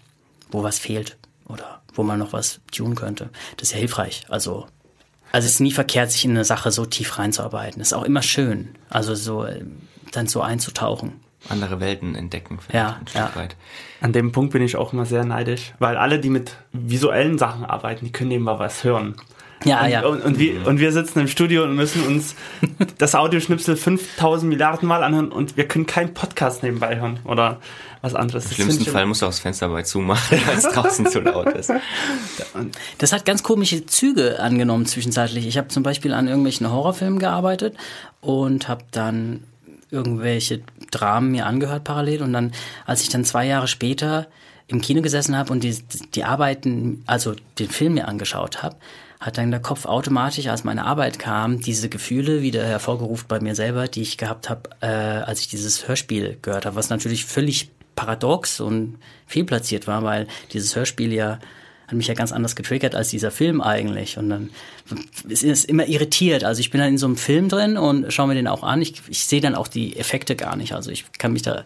wo was fehlt oder wo man noch was tun könnte. Das ist ja hilfreich. Also also es ist nie verkehrt, sich in eine Sache so tief reinzuarbeiten. Das ist auch immer schön. Also so dann so einzutauchen.
Andere Welten entdecken,
ja,
ein Stück
ja.
weit.
An dem Punkt bin ich auch immer sehr neidisch, weil alle, die mit visuellen Sachen arbeiten, die können nebenbei was hören.
Ja,
und,
ja.
Und, und, wir, und wir sitzen im Studio und müssen uns das Audioschnipsel 5000 Milliarden Mal anhören und wir können keinen Podcast nebenbei hören oder was anderes.
Im schlimmsten Fall musst du auch das Fenster bei zumachen, weil es draußen zu laut ist.
Das hat ganz komische Züge angenommen zwischenzeitlich. Ich habe zum Beispiel an irgendwelchen Horrorfilmen gearbeitet und habe dann irgendwelche Dramen mir angehört parallel und dann, als ich dann zwei Jahre später im Kino gesessen habe und die, die Arbeiten, also den Film mir angeschaut habe, hat dann der Kopf automatisch, als meine Arbeit kam, diese Gefühle wieder hervorgerufen bei mir selber, die ich gehabt habe, äh, als ich dieses Hörspiel gehört habe, was natürlich völlig paradox und fehlplatziert war, weil dieses Hörspiel ja hat mich ja ganz anders getriggert als dieser Film eigentlich. Und dann ist es immer irritiert. Also ich bin dann in so einem Film drin und schaue mir den auch an. Ich, ich sehe dann auch die Effekte gar nicht. Also ich kann mich da,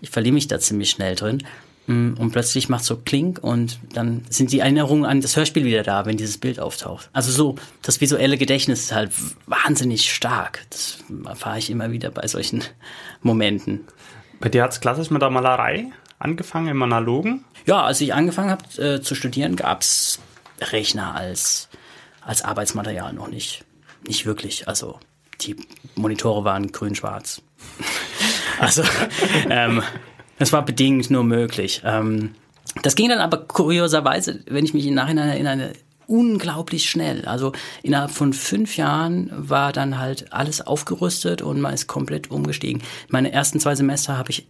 ich verliere mich da ziemlich schnell drin. Und plötzlich macht so Klink und dann sind die Erinnerungen an das Hörspiel wieder da, wenn dieses Bild auftaucht. Also so, das visuelle Gedächtnis ist halt wahnsinnig stark. Das erfahre ich immer wieder bei solchen Momenten.
Bei dir hat es klassisch mit der Malerei angefangen, im Analogen?
Ja, als ich angefangen habe äh, zu studieren, gab's Rechner als, als Arbeitsmaterial noch nicht. Nicht wirklich. Also die Monitore waren grün-schwarz. also ähm, das war bedingt nur möglich. Ähm, das ging dann aber kurioserweise, wenn ich mich im Nachhinein erinnere, unglaublich schnell. Also innerhalb von fünf Jahren war dann halt alles aufgerüstet und man ist komplett umgestiegen. Meine ersten zwei Semester habe ich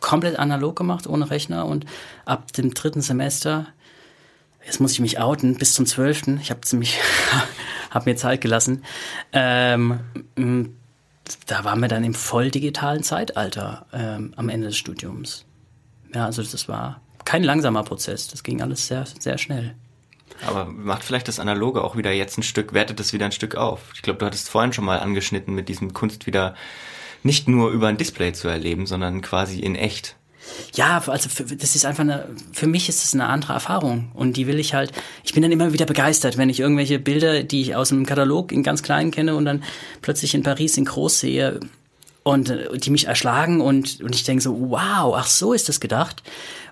komplett analog gemacht, ohne Rechner und ab dem dritten Semester, jetzt muss ich mich outen, bis zum zwölften, ich habe ziemlich, habe mir Zeit gelassen, ähm, da waren wir dann im voll digitalen Zeitalter ähm, am Ende des Studiums. Ja, also das war kein langsamer Prozess, das ging alles sehr, sehr schnell.
Aber macht vielleicht das Analoge auch wieder jetzt ein Stück, wertet das wieder ein Stück auf. Ich glaube, du hattest vorhin schon mal angeschnitten, mit diesem Kunst wieder nicht nur über ein Display zu erleben, sondern quasi in echt.
Ja, also für, das ist einfach eine, für mich ist es eine andere Erfahrung und die will ich halt, ich bin dann immer wieder begeistert, wenn ich irgendwelche Bilder, die ich aus dem Katalog in ganz klein kenne und dann plötzlich in Paris in groß sehe und die mich erschlagen und, und ich denke so, wow, ach so ist das gedacht.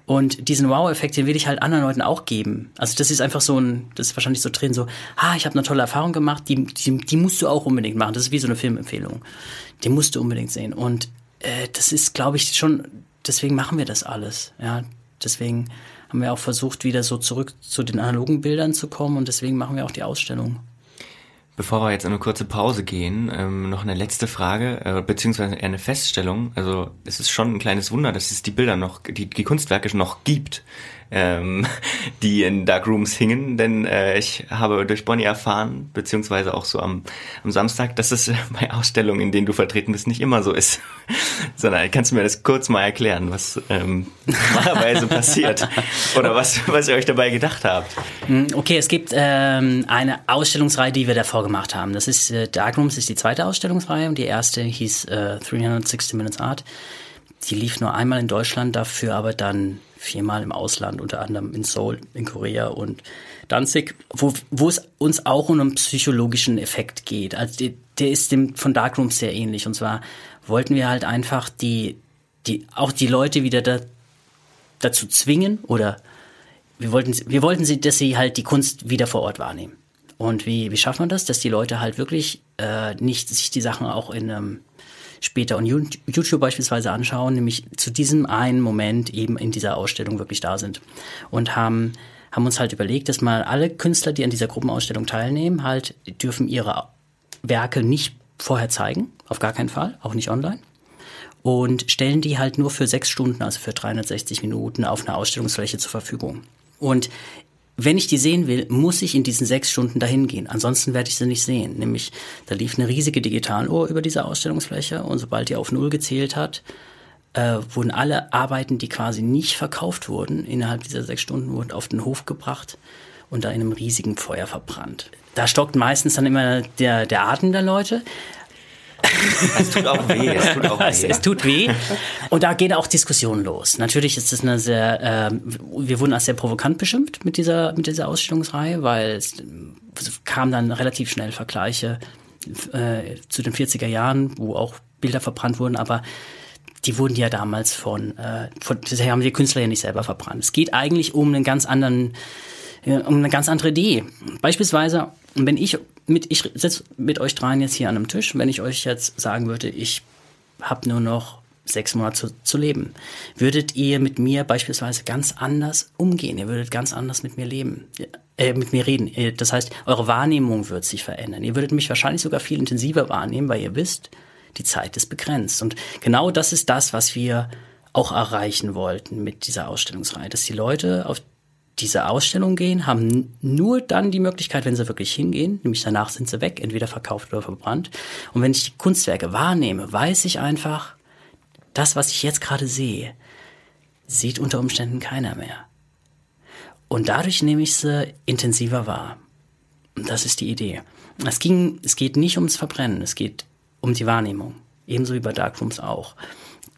Und diesen Wow-Effekt, den will ich halt anderen Leuten auch geben. Also das ist einfach so ein, das ist wahrscheinlich so drin, so, ah, ich habe eine tolle Erfahrung gemacht, die, die, die musst du auch unbedingt machen. Das ist wie so eine Filmempfehlung. Die musst du unbedingt sehen. Und äh, das ist, glaube ich, schon, deswegen machen wir das alles. Ja, deswegen haben wir auch versucht, wieder so zurück zu den analogen Bildern zu kommen und deswegen machen wir auch die Ausstellung.
Bevor wir jetzt in eine kurze Pause gehen, ähm, noch eine letzte Frage, äh, beziehungsweise eher eine Feststellung. Also es ist schon ein kleines Wunder, dass es die Bilder noch, die, die Kunstwerke noch gibt, ähm, die in Darkrooms hingen, denn äh, ich habe durch Bonnie erfahren, beziehungsweise auch so am, am Samstag, dass es bei Ausstellungen, in denen du vertreten bist, nicht immer so ist. Sondern kannst du mir das kurz mal erklären, was ähm, normalerweise passiert oder was, was ihr euch dabei gedacht habt?
Okay, es gibt ähm, eine Ausstellungsreihe, die wir davor gemacht haben. Das ist äh, Darkrooms ist die zweite Ausstellungsreihe und die erste hieß äh, 360 Minutes Art. Die lief nur einmal in Deutschland, dafür aber dann viermal im Ausland, unter anderem in Seoul, in Korea und Danzig, wo, wo es uns auch um einen psychologischen Effekt geht. Also die, der ist dem von Darkrooms sehr ähnlich. Und zwar wollten wir halt einfach die, die, auch die Leute wieder da, dazu zwingen oder wir wollten, wir wollten sie, dass sie halt die Kunst wieder vor Ort wahrnehmen. Und wie, wie schafft man das, dass die Leute halt wirklich äh, nicht sich die Sachen auch in ähm, später on YouTube beispielsweise anschauen, nämlich zu diesem einen Moment eben in dieser Ausstellung wirklich da sind und haben haben uns halt überlegt, dass mal alle Künstler, die an dieser Gruppenausstellung teilnehmen, halt dürfen ihre Werke nicht vorher zeigen, auf gar keinen Fall, auch nicht online. Und stellen die halt nur für sechs Stunden, also für 360 Minuten auf einer Ausstellungsfläche zur Verfügung. Und wenn ich die sehen will, muss ich in diesen sechs Stunden dahin gehen. Ansonsten werde ich sie nicht sehen. Nämlich, da lief eine riesige Digitaluhr über diese Ausstellungsfläche und sobald die auf Null gezählt hat, äh, wurden alle Arbeiten, die quasi nicht verkauft wurden, innerhalb dieser sechs Stunden wurden auf den Hof gebracht und da in einem riesigen Feuer verbrannt. Da stockt meistens dann immer der, der Atem der Leute.
Es tut auch weh. Es tut, auch weh.
es, es tut weh. Und da gehen auch Diskussionen los. Natürlich ist es eine sehr, äh, wir wurden als sehr provokant beschimpft mit dieser, mit dieser Ausstellungsreihe, weil es, es kam dann relativ schnell Vergleiche äh, zu den 40er Jahren, wo auch Bilder verbrannt wurden, aber die wurden ja damals von, äh, von bisher haben die Künstler ja nicht selber verbrannt. Es geht eigentlich um einen ganz anderen, äh, um eine ganz andere Idee. Beispielsweise, wenn ich mit, ich sitze mit euch dreien jetzt hier an einem Tisch, wenn ich euch jetzt sagen würde, ich habe nur noch sechs Monate zu, zu leben, würdet ihr mit mir beispielsweise ganz anders umgehen. Ihr würdet ganz anders mit mir leben, äh, mit mir reden. Das heißt, eure Wahrnehmung wird sich verändern. Ihr würdet mich wahrscheinlich sogar viel intensiver wahrnehmen, weil ihr wisst, die Zeit ist begrenzt. Und genau das ist das, was wir auch erreichen wollten mit dieser Ausstellungsreihe, dass die Leute auf diese Ausstellung gehen, haben nur dann die Möglichkeit, wenn sie wirklich hingehen, nämlich danach sind sie weg, entweder verkauft oder verbrannt. Und wenn ich die Kunstwerke wahrnehme, weiß ich einfach, das, was ich jetzt gerade sehe, sieht unter Umständen keiner mehr. Und dadurch nehme ich sie intensiver wahr. Und das ist die Idee. Es ging, es geht nicht ums Verbrennen, es geht um die Wahrnehmung. Ebenso wie bei Darkrooms auch.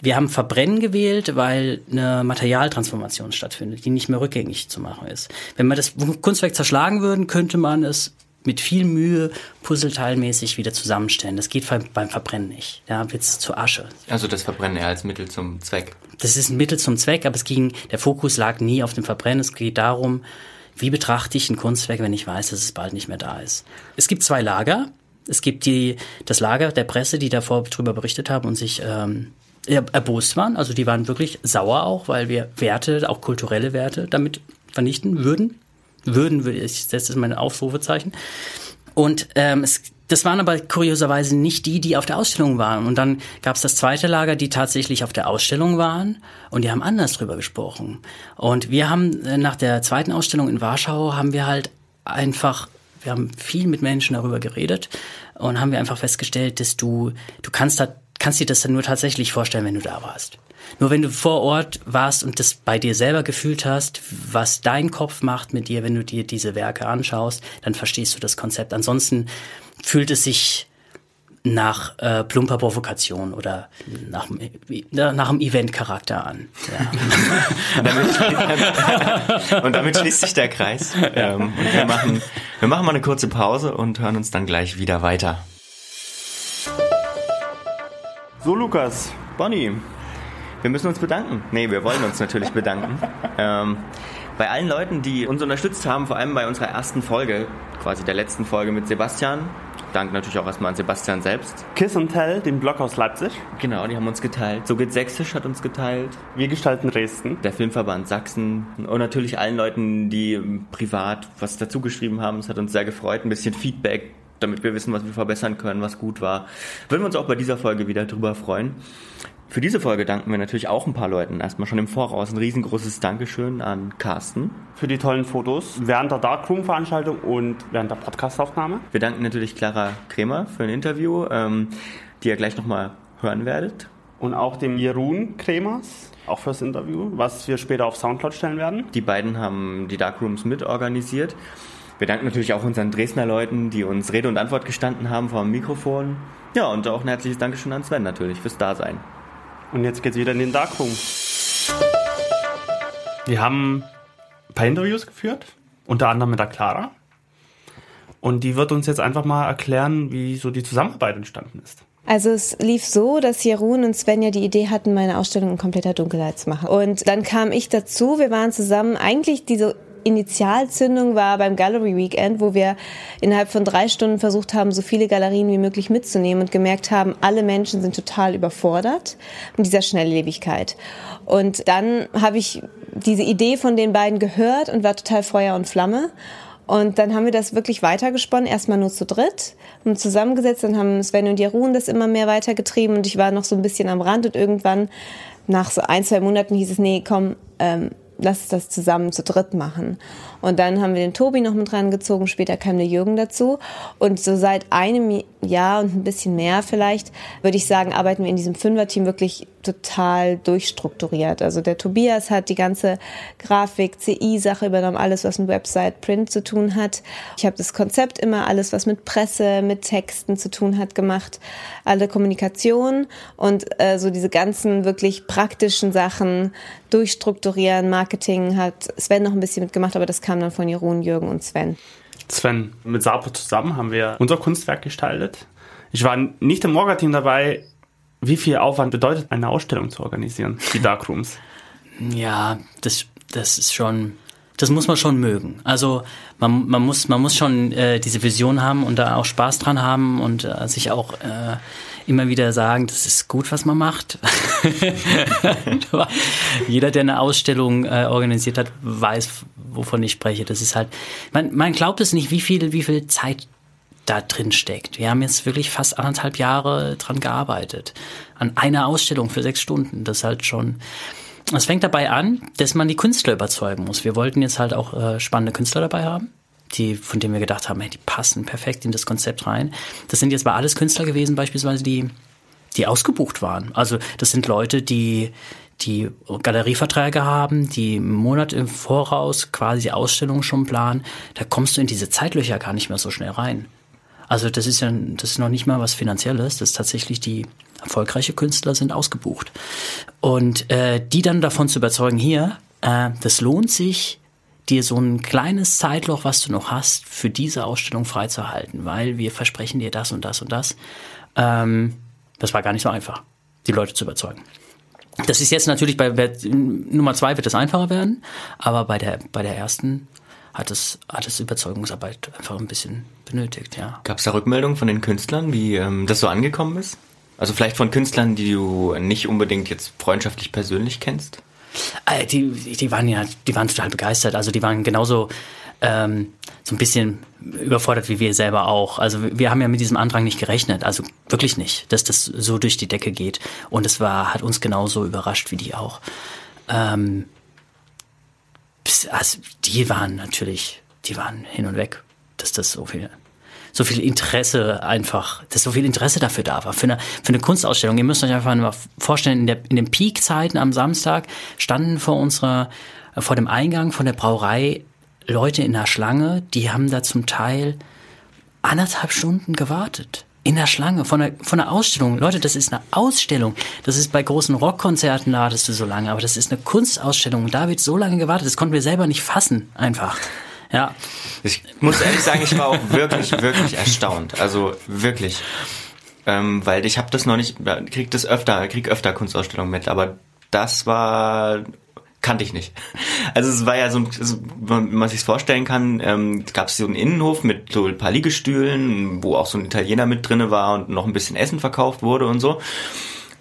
Wir haben Verbrennen gewählt, weil eine Materialtransformation stattfindet, die nicht mehr rückgängig zu machen ist. Wenn wir das Kunstwerk zerschlagen würden, könnte man es mit viel Mühe puzzleteilmäßig wieder zusammenstellen. Das geht beim Verbrennen nicht. Da wird es zur Asche.
Also das Verbrennen eher als Mittel zum Zweck.
Das ist ein Mittel zum Zweck, aber es ging, der Fokus lag nie auf dem Verbrennen. Es geht darum, wie betrachte ich ein Kunstwerk, wenn ich weiß, dass es bald nicht mehr da ist. Es gibt zwei Lager. Es gibt die, das Lager der Presse, die davor drüber berichtet haben und sich ähm, erbost waren. Also die waren wirklich sauer auch, weil wir Werte, auch kulturelle Werte, damit vernichten würden. Würden, würde ich, das ist mein Aufrufezeichen. Und ähm, es, das waren aber kurioserweise nicht die, die auf der Ausstellung waren. Und dann gab es das zweite Lager, die tatsächlich auf der Ausstellung waren und die haben anders drüber gesprochen. Und wir haben äh, nach der zweiten Ausstellung in Warschau haben wir halt einfach wir haben viel mit Menschen darüber geredet und haben wir einfach festgestellt, dass du, du kannst da, kannst dir das dann nur tatsächlich vorstellen, wenn du da warst. Nur wenn du vor Ort warst und das bei dir selber gefühlt hast, was dein Kopf macht mit dir, wenn du dir diese Werke anschaust, dann verstehst du das Konzept. Ansonsten fühlt es sich nach äh, plumper Provokation oder nach, nach einem Event-Charakter an. Ja.
und, damit, und, damit, schließt sich der Kreis. Ähm, wir, machen, wir machen mal eine kurze Pause und hören uns dann gleich wieder weiter. So, Lukas, Bonnie, wir müssen uns bedanken. Nee, wir wollen uns natürlich bedanken. Ähm, bei allen Leuten, die uns unterstützt haben, vor allem bei unserer ersten Folge, quasi der letzten Folge mit Sebastian, Dank natürlich auch erstmal an Sebastian selbst.
Kiss und Tell, dem Blog aus Leipzig.
Genau, die haben uns geteilt. So geht Sächsisch hat uns geteilt.
Wir gestalten Dresden.
Der Filmverband Sachsen. Und natürlich allen Leuten, die privat was dazu geschrieben haben. Es hat uns sehr gefreut. Ein bisschen Feedback, damit wir wissen, was wir verbessern können, was gut war. Würden wir uns auch bei dieser Folge wieder drüber freuen. Für diese Folge danken wir natürlich auch ein paar Leuten. Erstmal schon im Voraus ein riesengroßes Dankeschön an Carsten.
Für die tollen Fotos während der Darkroom-Veranstaltung und während der Podcastaufnahme.
Wir danken natürlich Clara Kremer für ein Interview, ähm, die ihr gleich nochmal hören werdet.
Und auch dem Jeroen Kremers, auch fürs Interview, was wir später auf Soundcloud stellen werden.
Die beiden haben die Darkrooms mitorganisiert. Wir danken natürlich auch unseren Dresdner Leuten, die uns Rede und Antwort gestanden haben vor dem Mikrofon. Ja, und auch ein herzliches Dankeschön an Sven natürlich fürs Dasein.
Und jetzt geht's wieder in den Darkroom. Wir haben ein paar Interviews geführt, unter anderem mit der Clara. Und die wird uns jetzt einfach mal erklären, wie so die Zusammenarbeit entstanden ist.
Also es lief so, dass Jeroen und Sven ja die Idee hatten, meine Ausstellung in kompletter Dunkelheit zu machen. Und dann kam ich dazu, wir waren zusammen, eigentlich diese Initialzündung war beim Gallery Weekend, wo wir innerhalb von drei Stunden versucht haben, so viele Galerien wie möglich mitzunehmen und gemerkt haben, alle Menschen sind total überfordert mit dieser Schnelllebigkeit. Und dann habe ich diese Idee von den beiden gehört und war total Feuer und Flamme. Und dann haben wir das wirklich weitergesponnen, erstmal nur zu dritt und zusammengesetzt. Dann haben Sven und Jeroen das immer mehr weitergetrieben und ich war noch so ein bisschen am Rand und irgendwann nach so ein, zwei Monaten hieß es, nee, komm, ähm, lass das zusammen zu dritt machen. Und dann haben wir den Tobi noch mit rangezogen, später kam der Jürgen dazu. Und so seit einem Jahr und ein bisschen mehr vielleicht, würde ich sagen, arbeiten wir in diesem Fünfer-Team wirklich total durchstrukturiert. Also der Tobias hat die ganze Grafik, CI-Sache übernommen, alles, was mit Website, Print zu tun hat. Ich habe das Konzept immer, alles, was mit Presse, mit Texten zu tun hat, gemacht. Alle Kommunikation und äh, so diese ganzen wirklich praktischen Sachen durchstrukturieren. Marketing hat Sven noch ein bisschen mitgemacht, aber das kam dann von Jeroen, Jürgen und Sven.
Sven, mit Sapo zusammen haben wir unser Kunstwerk gestaltet. Ich war nicht im Orga-Team dabei. Wie viel Aufwand bedeutet eine Ausstellung zu organisieren, die Darkrooms?
Ja, das, das ist schon, das muss man schon mögen. Also man, man, muss, man muss schon äh, diese Vision haben und da auch Spaß dran haben und äh, sich auch äh, immer wieder sagen, das ist gut, was man macht. Jeder, der eine Ausstellung äh, organisiert hat, weiß, wovon ich spreche. Das ist halt, man, man glaubt es nicht, wie viel, wie viel Zeit da drin steckt. Wir haben jetzt wirklich fast anderthalb Jahre dran gearbeitet. An einer Ausstellung für sechs Stunden. Das ist halt schon, es fängt dabei an, dass man die Künstler überzeugen muss. Wir wollten jetzt halt auch äh, spannende Künstler dabei haben die, von denen wir gedacht haben, hey, die passen perfekt in das Konzept rein. Das sind jetzt mal alles Künstler gewesen, beispielsweise, die, die ausgebucht waren. Also das sind Leute, die die Galerieverträge haben, die einen Monat im Voraus quasi Ausstellungen schon planen, da kommst du in diese Zeitlöcher gar nicht mehr so schnell rein. Also das ist ja das ist noch nicht mal was Finanzielles, das ist tatsächlich die erfolgreiche Künstler sind ausgebucht. Und äh, die dann davon zu überzeugen, hier, äh, das lohnt sich, dir so ein kleines Zeitloch, was du noch hast, für diese Ausstellung freizuhalten, weil wir versprechen dir das und das und das. Ähm, das war gar nicht so einfach, die Leute zu überzeugen. Das ist jetzt natürlich bei Nummer zwei wird es einfacher werden, aber bei der, bei der ersten hat es, hat es Überzeugungsarbeit einfach ein bisschen benötigt, ja.
Gab es da Rückmeldungen von den Künstlern, wie ähm, das so angekommen ist? Also vielleicht von Künstlern, die du nicht unbedingt jetzt freundschaftlich persönlich kennst?
Äh, die, die waren ja, die waren total begeistert. Also die waren genauso ähm, so ein bisschen überfordert wie wir selber auch. Also wir haben ja mit diesem Andrang nicht gerechnet, also wirklich nicht, dass das so durch die Decke geht. Und es war, hat uns genauso überrascht wie die auch. Ähm, also die waren natürlich, die waren hin und weg, dass das so viel so viel Interesse einfach, dass so viel Interesse dafür da war. Für eine, für eine Kunstausstellung. Ihr müsst euch einfach mal vorstellen, in, der, in den Peakzeiten am Samstag standen vor unserer, vor dem Eingang von der Brauerei Leute in der Schlange, die haben da zum Teil anderthalb Stunden gewartet. In der Schlange von der, von der Ausstellung. Leute, das ist eine Ausstellung. Das ist bei großen Rockkonzerten, wartest du so lange, aber das ist eine Kunstausstellung. Da wird so lange gewartet, das konnten wir selber nicht fassen, einfach. Ja.
Ich muss ehrlich sagen, ich war auch wirklich, wirklich erstaunt. Also wirklich. Ähm, weil ich habe das noch nicht, krieg das öfter, krieg öfter Kunstausstellungen mit, aber das war kannte ich nicht. Also es war ja so, wenn man sich vorstellen kann, ähm, gab es so einen Innenhof mit so ein paar Liegestühlen, wo auch so ein Italiener mit drinne war und noch ein bisschen Essen verkauft wurde und so.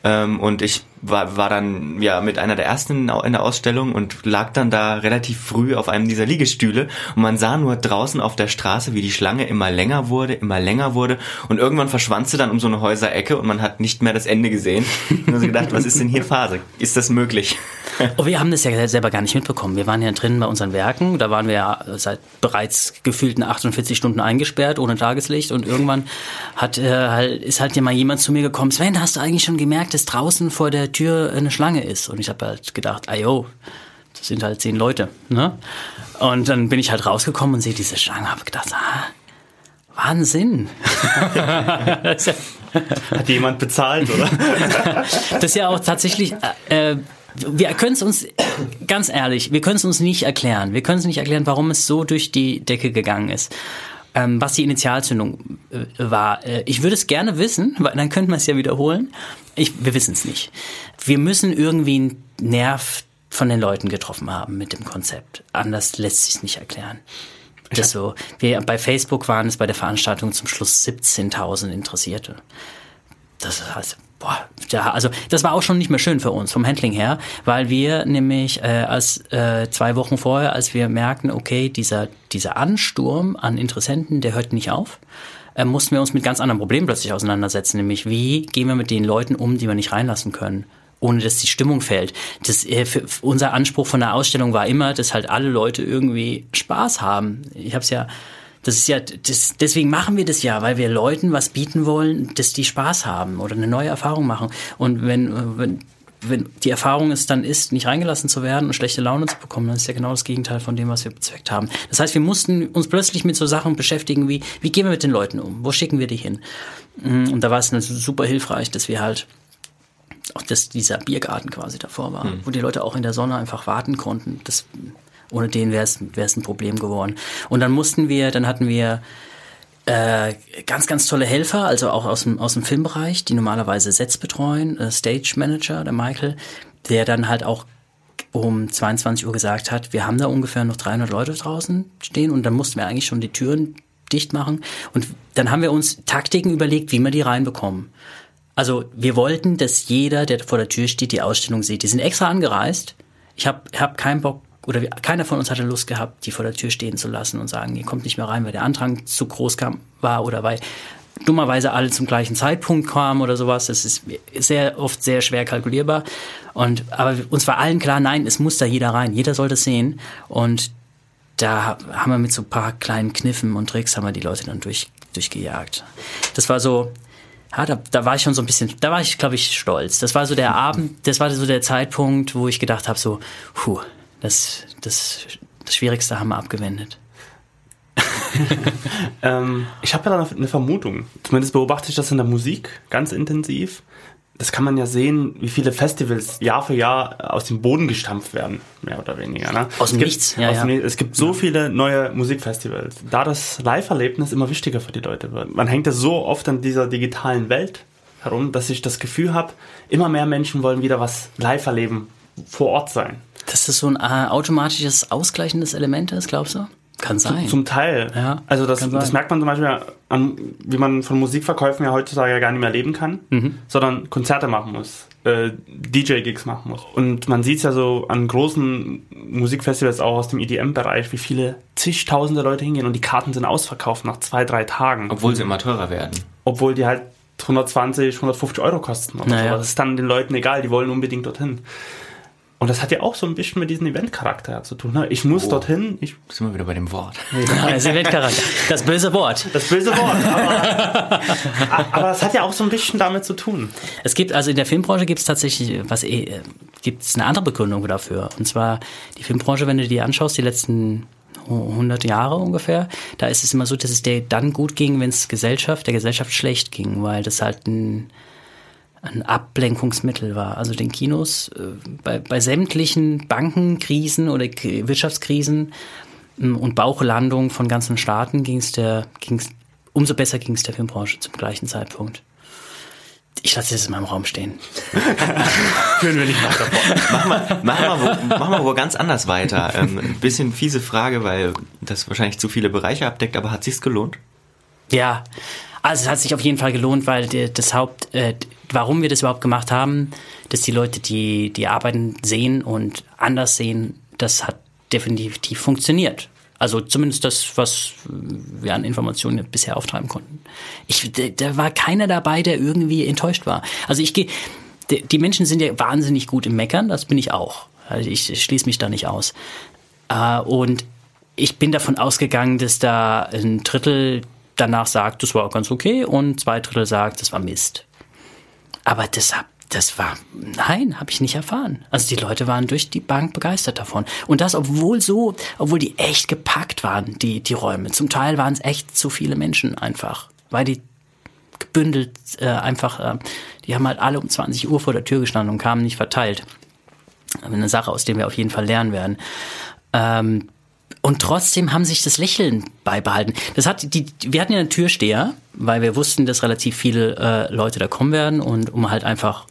Ähm, und ich war, war dann ja mit einer der ersten in der Ausstellung und lag dann da relativ früh auf einem dieser Liegestühle und man sah nur draußen auf der Straße, wie die Schlange immer länger wurde, immer länger wurde und irgendwann verschwand sie dann um so eine Häuserecke und man hat nicht mehr das Ende gesehen. Und so gedacht, was ist denn hier Phase? Ist das möglich?
Oh, wir haben das ja selber gar nicht mitbekommen. Wir waren ja drin bei unseren Werken. Da waren wir ja seit bereits gefühlten 48 Stunden eingesperrt, ohne Tageslicht. Und irgendwann hat, äh, ist halt mal jemand zu mir gekommen. Sven, hast du eigentlich schon gemerkt, dass draußen vor der Tür eine Schlange ist? Und ich habe halt gedacht, ayo, das sind halt zehn Leute. Ne? Und dann bin ich halt rausgekommen und sehe diese Schlange. Habe gedacht, ah, Wahnsinn.
Hat jemand bezahlt, oder?
das ist ja auch tatsächlich, äh, wir können es uns, ganz ehrlich, wir können es uns nicht erklären. Wir können es nicht erklären, warum es so durch die Decke gegangen ist. Ähm, was die Initialzündung äh, war, äh, ich würde es gerne wissen, weil dann könnten wir es ja wiederholen. Ich, wir wissen es nicht. Wir müssen irgendwie einen Nerv von den Leuten getroffen haben mit dem Konzept. Anders lässt sich nicht erklären. Das so. Wir, bei Facebook waren es bei der Veranstaltung zum Schluss 17.000 Interessierte. Das heißt, boah, ja, also das war auch schon nicht mehr schön für uns vom Handling her, weil wir nämlich äh, als äh, zwei Wochen vorher, als wir merkten, okay, dieser dieser Ansturm an Interessenten, der hört nicht auf, äh, mussten wir uns mit ganz anderen Problemen plötzlich auseinandersetzen, nämlich wie gehen wir mit den Leuten um, die wir nicht reinlassen können ohne dass die Stimmung fällt. Das, äh, unser Anspruch von der Ausstellung war immer, dass halt alle Leute irgendwie Spaß haben. Ich habe es ja das ist ja, das, deswegen machen wir das ja, weil wir Leuten was bieten wollen, dass die Spaß haben oder eine neue Erfahrung machen. Und wenn, wenn, wenn die Erfahrung es dann ist, nicht reingelassen zu werden und schlechte Laune zu bekommen, dann ist ja genau das Gegenteil von dem, was wir bezweckt haben. Das heißt, wir mussten uns plötzlich mit so Sachen beschäftigen wie, wie gehen wir mit den Leuten um? Wo schicken wir die hin? Und da war es super hilfreich, dass wir halt auch dass dieser Biergarten quasi davor war, hm. wo die Leute auch in der Sonne einfach warten konnten. Das ohne den wäre es ein Problem geworden. Und dann mussten wir, dann hatten wir äh, ganz, ganz tolle Helfer, also auch aus dem, aus dem Filmbereich, die normalerweise Sets betreuen, äh, Stage Manager, der Michael, der dann halt auch um 22 Uhr gesagt hat, wir haben da ungefähr noch 300 Leute draußen stehen und dann mussten wir eigentlich schon die Türen dicht machen. Und dann haben wir uns Taktiken überlegt, wie wir die reinbekommen. Also wir wollten, dass jeder, der vor der Tür steht, die Ausstellung sieht. Die sind extra angereist. Ich habe hab keinen Bock, oder keiner von uns hatte Lust gehabt, die vor der Tür stehen zu lassen und sagen, ihr kommt nicht mehr rein, weil der Andrang zu groß kam, war oder weil dummerweise alle zum gleichen Zeitpunkt kamen oder sowas. Das ist sehr oft sehr schwer kalkulierbar. Und aber uns war allen klar, nein, es muss da jeder rein, jeder soll das sehen. Und da haben wir mit so ein paar kleinen Kniffen und Tricks haben wir die Leute dann durch, durchgejagt. Das war so, ja, da, da war ich schon so ein bisschen, da war ich, glaube ich, stolz. Das war so der Abend, das war so der Zeitpunkt, wo ich gedacht habe, so, puh, das, das, das Schwierigste haben wir abgewendet.
ähm, ich habe ja eine Vermutung. Zumindest beobachte ich das in der Musik ganz intensiv. Das kann man ja sehen, wie viele Festivals Jahr für Jahr aus dem Boden gestampft werden, mehr oder weniger. Ne?
Aus dem
Nichts. Ja, ja. Es gibt so viele neue Musikfestivals. Da das Live-Erlebnis immer wichtiger für die Leute wird. Man hängt ja so oft an dieser digitalen Welt herum, dass ich das Gefühl habe, immer mehr Menschen wollen wieder was live erleben, vor Ort sein.
Dass das so ein äh, automatisches ausgleichendes Element ist, glaubst du? Kann sein.
Zum, zum Teil. Ja, also das, das merkt man zum Beispiel an, wie man von Musikverkäufen ja heutzutage ja gar nicht mehr leben kann, mhm. sondern Konzerte machen muss, äh, DJ-Gigs machen muss. Und man sieht es ja so an großen Musikfestivals auch aus dem EDM-Bereich, wie viele zigtausende Leute hingehen und die Karten sind ausverkauft nach zwei, drei Tagen.
Obwohl sie immer teurer werden.
Obwohl die halt 120, 150 Euro kosten oder naja. so. Das ist dann den Leuten egal, die wollen unbedingt dorthin. Und das hat ja auch so ein bisschen mit diesem Eventcharakter zu tun. Ne? Ich muss oh. dorthin. Ich
sind wir wieder bei dem Wort.
Ja, das Eventcharakter. Das böse Wort.
Das böse Wort. Aber, aber das hat ja auch so ein bisschen damit zu tun.
Es gibt, also in der Filmbranche gibt es tatsächlich, was äh, gibt es eine andere Begründung dafür. Und zwar die Filmbranche, wenn du die anschaust, die letzten 100 Jahre ungefähr, da ist es immer so, dass es der dann gut ging, wenn es Gesellschaft, der Gesellschaft schlecht ging, weil das halt ein ein Ablenkungsmittel war. Also den Kinos äh, bei, bei sämtlichen Bankenkrisen oder Wirtschaftskrisen ähm, und Bauchlandungen von ganzen Staaten ging es der, ging's, umso besser ging es der Filmbranche zum gleichen Zeitpunkt. Ich lasse das in meinem Raum stehen.
Führen wir nicht weiter Machen wir, machen, wir, machen wir aber ganz anders weiter. Ähm, ein bisschen fiese Frage, weil das wahrscheinlich zu viele Bereiche abdeckt, aber hat sich's gelohnt?
Ja, also es hat sich auf jeden Fall gelohnt, weil das Haupt, äh, warum wir das überhaupt gemacht haben, dass die Leute, die die Arbeiten sehen und anders sehen, das hat definitiv funktioniert. Also zumindest das, was wir an Informationen bisher auftreiben konnten. Ich, da war keiner dabei, der irgendwie enttäuscht war. Also ich gehe, die Menschen sind ja wahnsinnig gut im Meckern, das bin ich auch. Also ich schließe mich da nicht aus. Äh, und ich bin davon ausgegangen, dass da ein Drittel danach sagt, das war ganz okay und zwei Drittel sagt, das war Mist. Aber das, das war, nein, habe ich nicht erfahren. Also die Leute waren durch die Bank begeistert davon. Und das, obwohl so, obwohl die echt gepackt waren, die, die Räume. Zum Teil waren es echt zu viele Menschen einfach, weil die gebündelt äh, einfach, äh, die haben halt alle um 20 Uhr vor der Tür gestanden und kamen nicht verteilt. Eine Sache, aus der wir auf jeden Fall lernen werden. Ähm, Und trotzdem haben sich das Lächeln beibehalten. Das hat die, wir hatten ja einen Türsteher, weil wir wussten, dass relativ viele äh, Leute da kommen werden und um halt einfach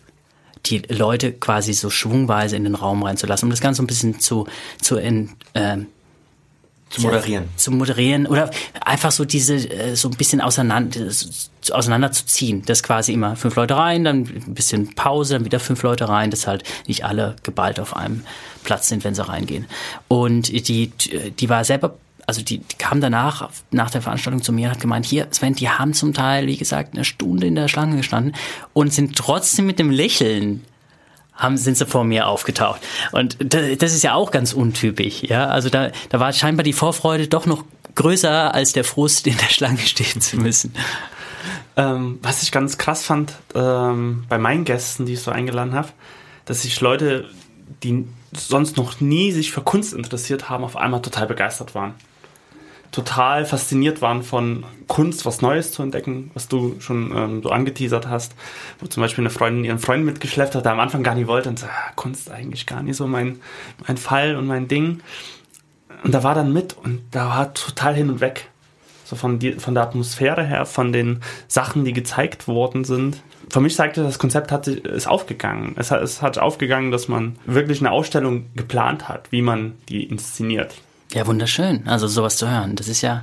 die Leute quasi so schwungweise in den Raum reinzulassen, um das Ganze ein bisschen zu, zu in, äh,
zu moderieren.
Zu moderieren oder einfach so diese, äh, so ein bisschen auseinander, auseinanderzuziehen. Das quasi immer fünf Leute rein, dann ein bisschen Pause, dann wieder fünf Leute rein, dass halt nicht alle geballt auf einem Platz sind, wenn sie reingehen. Und die, die war selber also die, die kam danach, nach der Veranstaltung zu mir und hat gemeint, hier, Sven, die haben zum Teil, wie gesagt, eine Stunde in der Schlange gestanden und sind trotzdem mit dem Lächeln haben, sind sie vor mir aufgetaucht. Und das ist ja auch ganz untypisch, ja. Also da, da war scheinbar die Vorfreude doch noch größer als der Frust, in der Schlange stehen zu müssen.
Ähm, was ich ganz krass fand ähm, bei meinen Gästen, die ich so eingeladen habe, dass sich Leute, die sonst noch nie sich für Kunst interessiert haben, auf einmal total begeistert waren total fasziniert waren von Kunst, was Neues zu entdecken, was du schon ähm, so angeteasert hast, wo zum Beispiel eine Freundin ihren Freund mitgeschleppt hat, der am Anfang gar nicht wollte und so, ah, Kunst eigentlich gar nicht so mein, mein Fall und mein Ding. Und da war dann mit und da war total hin und weg. So von, die, von der Atmosphäre her, von den Sachen, die gezeigt worden sind. Für mich zeigte das Konzept hat, ist aufgegangen. Es es hat aufgegangen, dass man wirklich eine Ausstellung geplant hat, wie man die inszeniert.
Ja, wunderschön. Also sowas zu hören. Das ist ja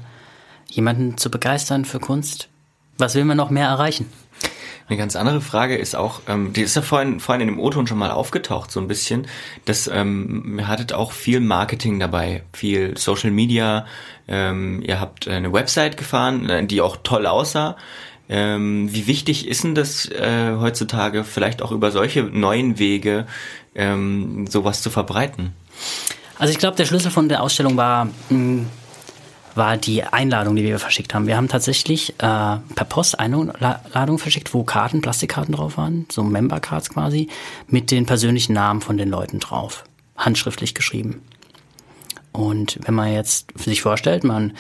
jemanden zu begeistern für Kunst. Was will man noch mehr erreichen?
Eine ganz andere Frage ist auch, ähm, die ist ja vorhin, vorhin in dem O-Ton schon mal aufgetaucht, so ein bisschen, dass ähm, ihr hattet auch viel Marketing dabei, viel Social Media, ähm, ihr habt eine Website gefahren, äh, die auch toll aussah. Ähm, wie wichtig ist denn das äh, heutzutage, vielleicht auch über solche neuen Wege ähm, sowas zu verbreiten?
Also ich glaube, der Schlüssel von der Ausstellung war, mh, hm, war die Einladung, die wir verschickt haben. Wir haben tatsächlich äh, per Post Einladung verschickt, wo Karten, Plastikkarten drauf waren, so Member-Cards quasi, mit den persönlichen Namen von den Leuten drauf, handschriftlich geschrieben. Und wenn man jetzt sich vorstellt, man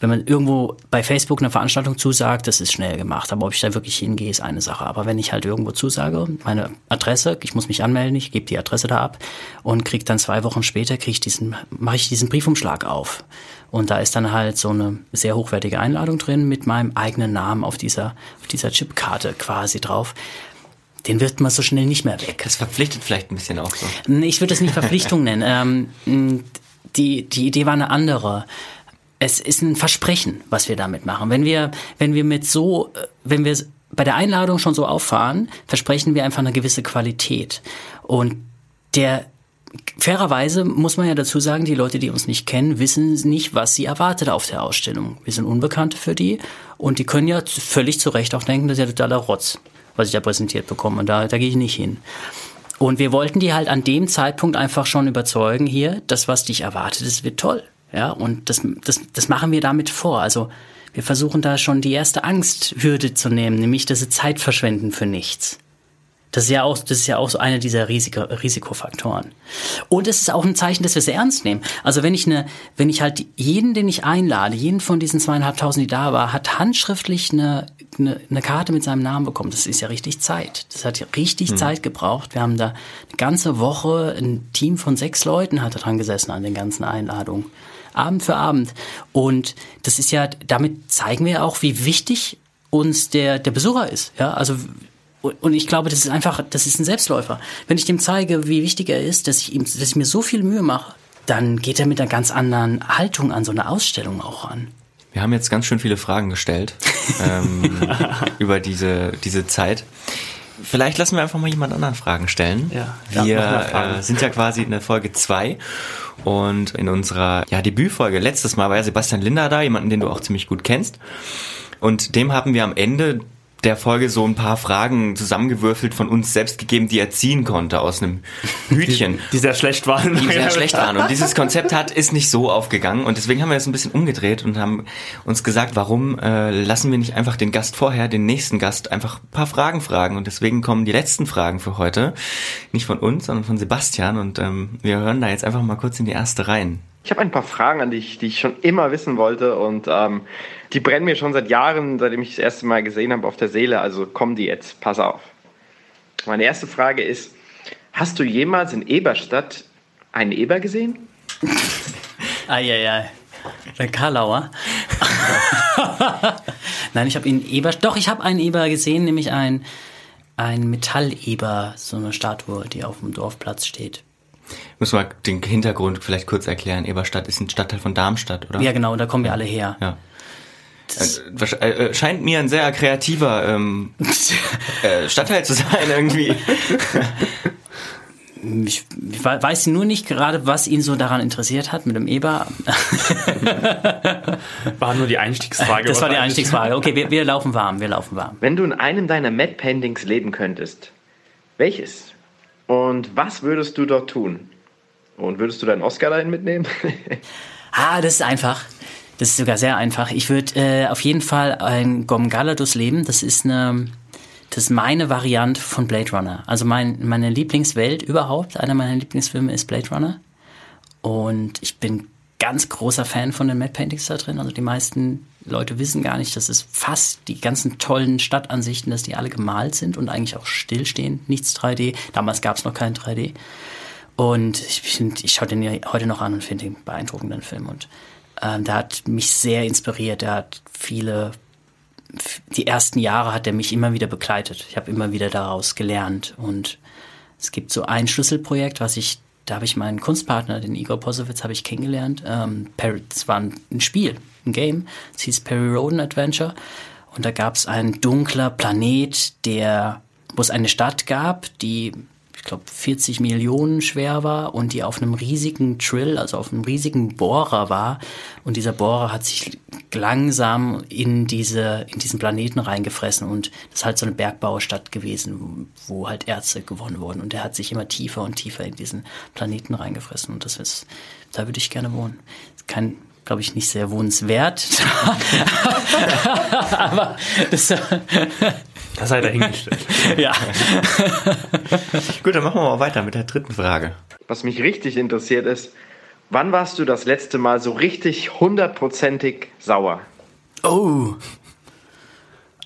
wenn man irgendwo bei Facebook eine Veranstaltung zusagt, das ist schnell gemacht. Aber ob ich da wirklich hingehe, ist eine Sache. Aber wenn ich halt irgendwo zusage, meine Adresse, ich muss mich anmelden, ich gebe die Adresse da ab und kriege dann zwei Wochen später, kriege ich diesen, mache ich diesen Briefumschlag auf. Und da ist dann halt so eine sehr hochwertige Einladung drin mit meinem eigenen Namen auf dieser, auf dieser Chipkarte quasi drauf den wird man so schnell nicht mehr weg.
Das verpflichtet vielleicht ein bisschen auch so.
Ich würde das nicht Verpflichtung nennen. Ähm, die, die Idee war eine andere es ist ein Versprechen, was wir damit machen. Wenn wir, wenn wir mit so, wenn wir bei der Einladung schon so auffahren, versprechen wir einfach eine gewisse Qualität. Und der, fairerweise muss man ja dazu sagen, die Leute, die uns nicht kennen, wissen nicht, was sie erwartet auf der Ausstellung. Wir sind Unbekannte für die und die können ja völlig zu Recht auch denken, das ist ja totaler Rotz, was ich da präsentiert bekomme. Und da, da gehe ich nicht hin. Und wir wollten die halt an dem Zeitpunkt einfach schon überzeugen, hier, das, was dich erwartet, das wird toll. Ja, und das, das, das machen wir damit vor. Also wir versuchen da schon die erste Angsthürde zu nehmen, nämlich dass sie Zeit verschwenden für nichts. Das ist ja auch, das ist ja auch so einer dieser Risiko, Risikofaktoren. Und es ist auch ein Zeichen, dass wir es ernst nehmen. Also wenn ich eine, wenn ich halt jeden, den ich einlade, jeden von diesen zweieinhalbtausend, die da war, hat handschriftlich eine, eine, eine Karte mit seinem Namen bekommen. Das ist ja richtig Zeit. Das hat ja richtig hm. Zeit gebraucht. Wir haben da eine ganze Woche ein Team von sechs Leuten hat da dran gesessen an den ganzen Einladungen. Abend für Abend. Und das ist ja, damit zeigen wir auch, wie wichtig uns der, der Besucher ist. Ja, also, und ich glaube, das ist einfach, das ist ein Selbstläufer. Wenn ich dem zeige, wie wichtig er ist, dass ich ihm, dass ich mir so viel Mühe mache, dann geht er mit einer ganz anderen Haltung an so eine Ausstellung auch an.
Wir haben jetzt ganz schön viele Fragen gestellt ähm, über diese, diese Zeit. Vielleicht lassen wir einfach mal jemand anderen Fragen stellen. Ja, wir äh, sind ja quasi in der Folge 2 und in unserer ja, Debütfolge letztes Mal war ja Sebastian Linder da, jemanden, den du auch ziemlich gut kennst. Und dem haben wir am Ende der Folge so ein paar Fragen zusammengewürfelt von uns selbst gegeben, die er ziehen konnte aus einem Hütchen.
Die, die sehr schlecht waren.
Die sehr schlecht waren. Und dieses Konzept hat, ist nicht so aufgegangen. Und deswegen haben wir es ein bisschen umgedreht und haben uns gesagt, warum äh, lassen wir nicht einfach den Gast vorher, den nächsten Gast, einfach ein paar Fragen fragen. Und deswegen kommen die letzten Fragen für heute. Nicht von uns, sondern von Sebastian. Und ähm, wir hören da jetzt einfach mal kurz in die erste rein.
Ich habe ein paar Fragen an dich, die ich schon immer wissen wollte. Und ähm, die brennen mir schon seit Jahren, seitdem ich das erste Mal gesehen habe, auf der Seele. Also kommen die jetzt. Pass auf. Meine erste Frage ist: Hast du jemals in Eberstadt einen Eber gesehen?
Eieiei. Der Karlauer. Nein, ich habe ihn Eber. Doch, ich habe einen Eber gesehen, nämlich ein, ein Metalleber, so eine Statue, die auf dem Dorfplatz steht.
Muss mal den Hintergrund vielleicht kurz erklären. Eberstadt ist ein Stadtteil von Darmstadt, oder?
Ja, genau, da kommen wir alle her.
Ja. Äh, äh, scheint mir ein sehr kreativer ähm, äh, Stadtteil zu sein irgendwie.
Ich, ich, weiß nur nicht gerade, was ihn so daran interessiert hat mit dem Eber.
War nur die Einstiegsfrage.
Das war die Einstiegsfrage. Okay, wir, wir laufen warm, wir laufen warm.
Wenn du in einem deiner Mad Paintings leben könntest, welches? Und was würdest du dort tun? Und würdest du deinen Oscar dahin mitnehmen?
ah, das ist einfach. Das ist sogar sehr einfach. Ich würde äh, auf jeden Fall ein Gom Galadus leben. Das ist eine, das ist meine Variante von Blade Runner. Also mein, meine Lieblingswelt überhaupt, einer meiner Lieblingsfilme ist Blade Runner. Und ich bin ganz großer Fan von den Mad Paintings da drin. Also die meisten Leute wissen gar nicht, dass es fast die ganzen tollen Stadtansichten, dass die alle gemalt sind und eigentlich auch stillstehen. Nichts 3D. Damals gab es noch kein 3D. Und ich, find, ich schaue den heute noch an und finde den beeindruckenden Film. Und ähm, der hat mich sehr inspiriert. Der hat viele, die ersten Jahre hat er mich immer wieder begleitet. Ich habe immer wieder daraus gelernt. Und es gibt so ein Schlüsselprojekt, was ich, da habe ich meinen Kunstpartner, den Igor Posowitz, habe ich kennengelernt. Ähm, Perry, das war ein Spiel, ein Game. Es hieß Perry Roden Adventure. Und da gab es einen dunkler Planet, der, wo es eine Stadt gab, die glaube, 40 Millionen schwer war und die auf einem riesigen Trill, also auf einem riesigen Bohrer war. Und dieser Bohrer hat sich langsam in diese, in diesen Planeten reingefressen und das ist halt so eine Bergbaustadt gewesen, wo halt Erze gewonnen wurden. Und der hat sich immer tiefer und tiefer in diesen Planeten reingefressen. Und das ist, da würde ich gerne wohnen. Kein, glaube ich, nicht sehr wohnenswert. Aber das,
das sei dahingestellt.
ja.
Gut, dann machen wir mal weiter mit der dritten Frage.
Was mich richtig interessiert ist, wann warst du das letzte Mal so richtig hundertprozentig sauer?
Oh.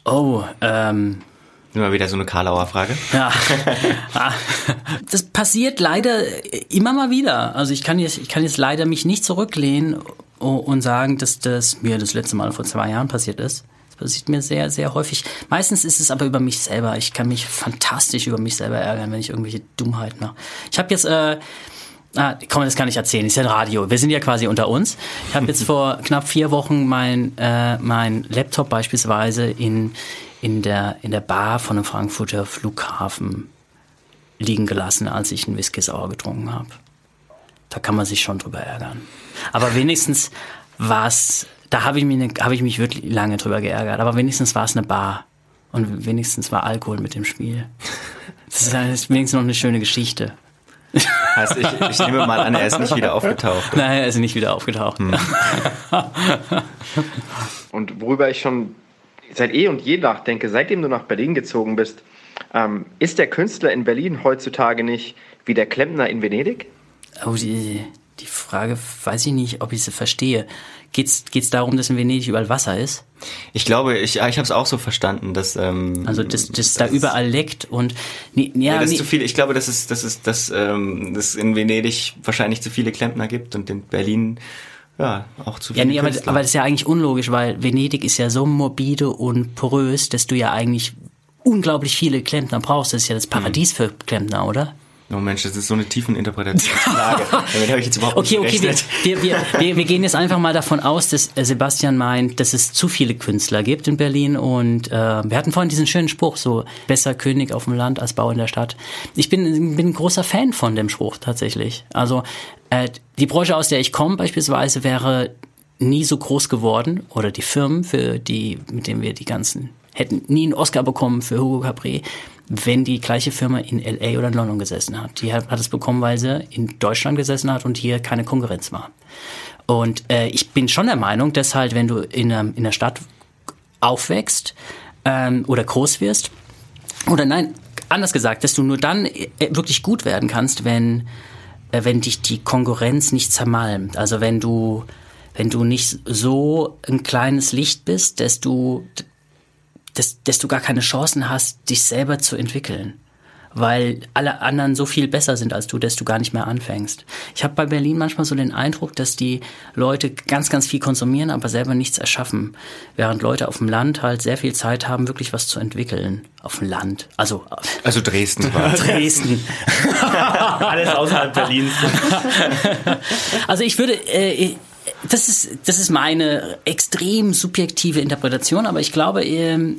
Oh, ähm.
Immer wieder so eine Karlauer Frage.
Ja. Ah. Das passiert leider immer mal wieder. Also ich kann jetzt, ich kann jetzt leider mich nicht zurücklehnen und sagen, dass das mir das letzte Mal vor zwei Jahren passiert ist. Das passiert mir sehr, sehr häufig. Meistens ist es aber über mich selber. Ich kann mich fantastisch über mich selber ärgern, wenn ich irgendwelche Dummheiten mache. Ich habe jetzt, äh, ah, komm, das kann ich erzählen. ist ja ein Radio. Wir sind ja quasi unter uns. Ich habe jetzt vor knapp vier Wochen mein, äh, mein Laptop beispielsweise in, in, der, in der Bar von einem Frankfurter Flughafen liegen gelassen, als ich einen Whisky Sauer getrunken habe. Da kann man sich schon drüber ärgern. Aber wenigstens war es, da habe ich, mich ne, hab ich mich wirklich lange drüber geärgert. Aber wenigstens war es eine Bar. Und wenigstens war Alkohol mit dem Spiel. Das ist, das ist wenigstens noch eine schöne Geschichte.
Heißt, ich, ich nehme mal an, er ist nicht wieder aufgetaucht.
Nein, er ist nicht wieder aufgetaucht. Hm.
und worüber ich schon seit eh und je nachdenke, seitdem du nach Berlin gezogen bist, ähm, ist der Künstler in Berlin heutzutage nicht wie der Klempner in Venedig?
Oh, die, die Frage weiß ich nicht, ob ich sie verstehe. Geht's geht's darum, dass in Venedig überall Wasser ist?
Ich glaube, ich, ich habe es auch so verstanden, dass ähm,
also das, das, das da überall leckt und
nee, ja, ja, das nee. ist zu viel. Ich glaube, dass es dass es dass ähm, dass in Venedig wahrscheinlich zu viele Klempner gibt und in Berlin ja, auch zu viele.
Ja, nee, aber, aber das ist ja eigentlich unlogisch, weil Venedig ist ja so morbide und porös, dass du ja eigentlich unglaublich viele Klempner brauchst. Das ist ja das Paradies mhm. für Klempner, oder?
Oh Mensch, das ist so eine tiefen Interpretationsfrage. Damit habe ich jetzt überhaupt
okay, nicht okay, wir, wir, wir, wir gehen jetzt einfach mal davon aus, dass äh, Sebastian meint, dass es zu viele Künstler gibt in Berlin und äh, wir hatten vorhin diesen schönen Spruch, so besser König auf dem Land als Bau in der Stadt. Ich bin, bin ein großer Fan von dem Spruch tatsächlich. Also äh, die Branche, aus der ich komme beispielsweise, wäre nie so groß geworden oder die Firmen, für die, mit denen wir die ganzen hätten nie einen Oscar bekommen für Hugo Capri, wenn die gleiche Firma in LA oder in London gesessen hat. Die hat, es bekommen, weil sie in Deutschland gesessen hat und hier keine Konkurrenz war. Und äh, ich bin schon der Meinung, dass halt, wenn du in, einer, in der Stadt aufwächst ähm, oder groß wirst, oder nein, anders gesagt, dass du nur dann äh, wirklich gut werden kannst, wenn, äh, wenn dich die Konkurrenz nicht zermalmt. Also wenn du, wenn du nicht so ein kleines Licht bist, dass du, dass, dass du gar keine Chancen hast, dich selber zu entwickeln. weil alle anderen so viel besser sind als du, dass du gar nicht mehr anfängst. Ich habe bei Berlin manchmal so den Eindruck, dass die Leute ganz, ganz viel konsumieren, aber selber nichts erschaffen, während Leute auf dem Land halt sehr viel Zeit haben, wirklich was zu entwickeln. Auf dem Land, also
also Dresden.
War. Dresden.
Alles außerhalb Berlins.
also ich würde äh, das ist, das ist meine extrem subjektive Interpretation, aber ich glaube, ähm,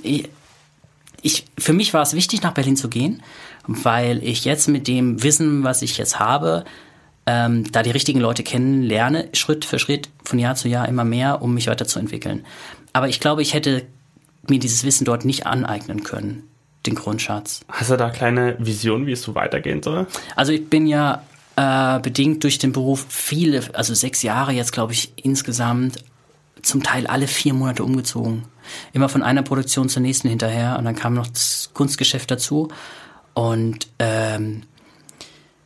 ich, für mich war es wichtig, nach Berlin zu gehen, weil ich jetzt mit dem Wissen, was ich jetzt habe, ähm, da die richtigen Leute kennenlerne, Schritt für Schritt, von Jahr zu Jahr immer mehr, um mich weiterzuentwickeln. Aber ich glaube, ich hätte mir dieses Wissen dort nicht aneignen können, den Grundschatz.
Hast du da kleine Vision, wie es so weitergehen soll?
Also ich bin ja äh, bedingt durch den Beruf viele, also sechs Jahre jetzt, glaube ich, insgesamt, zum Teil alle vier Monate umgezogen. Immer von einer Produktion zur nächsten hinterher und dann kam noch das Kunstgeschäft dazu. Und ähm,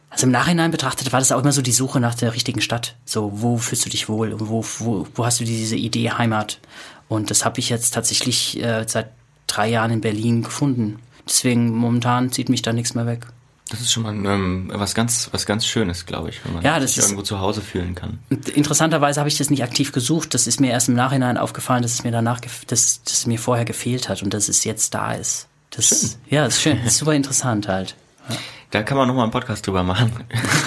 also im Nachhinein betrachtet war das auch immer so die Suche nach der richtigen Stadt. So, wo fühlst du dich wohl und wo, wo, wo hast du diese Idee Heimat? Und das habe ich jetzt tatsächlich äh, seit drei Jahren in Berlin gefunden. Deswegen momentan zieht mich da nichts mehr weg.
Das ist schon mal ähm, was ganz was ganz Schönes, glaube ich, wenn man
ja, das
sich
ist,
irgendwo zu Hause fühlen kann.
Interessanterweise habe ich das nicht aktiv gesucht. Das ist mir erst im Nachhinein aufgefallen, dass es mir danach, dass, dass es mir vorher gefehlt hat und dass es jetzt da ist. Das, schön. Ja, das ist schön. Das ist super interessant halt. Ja.
Da kann man noch mal einen Podcast drüber machen.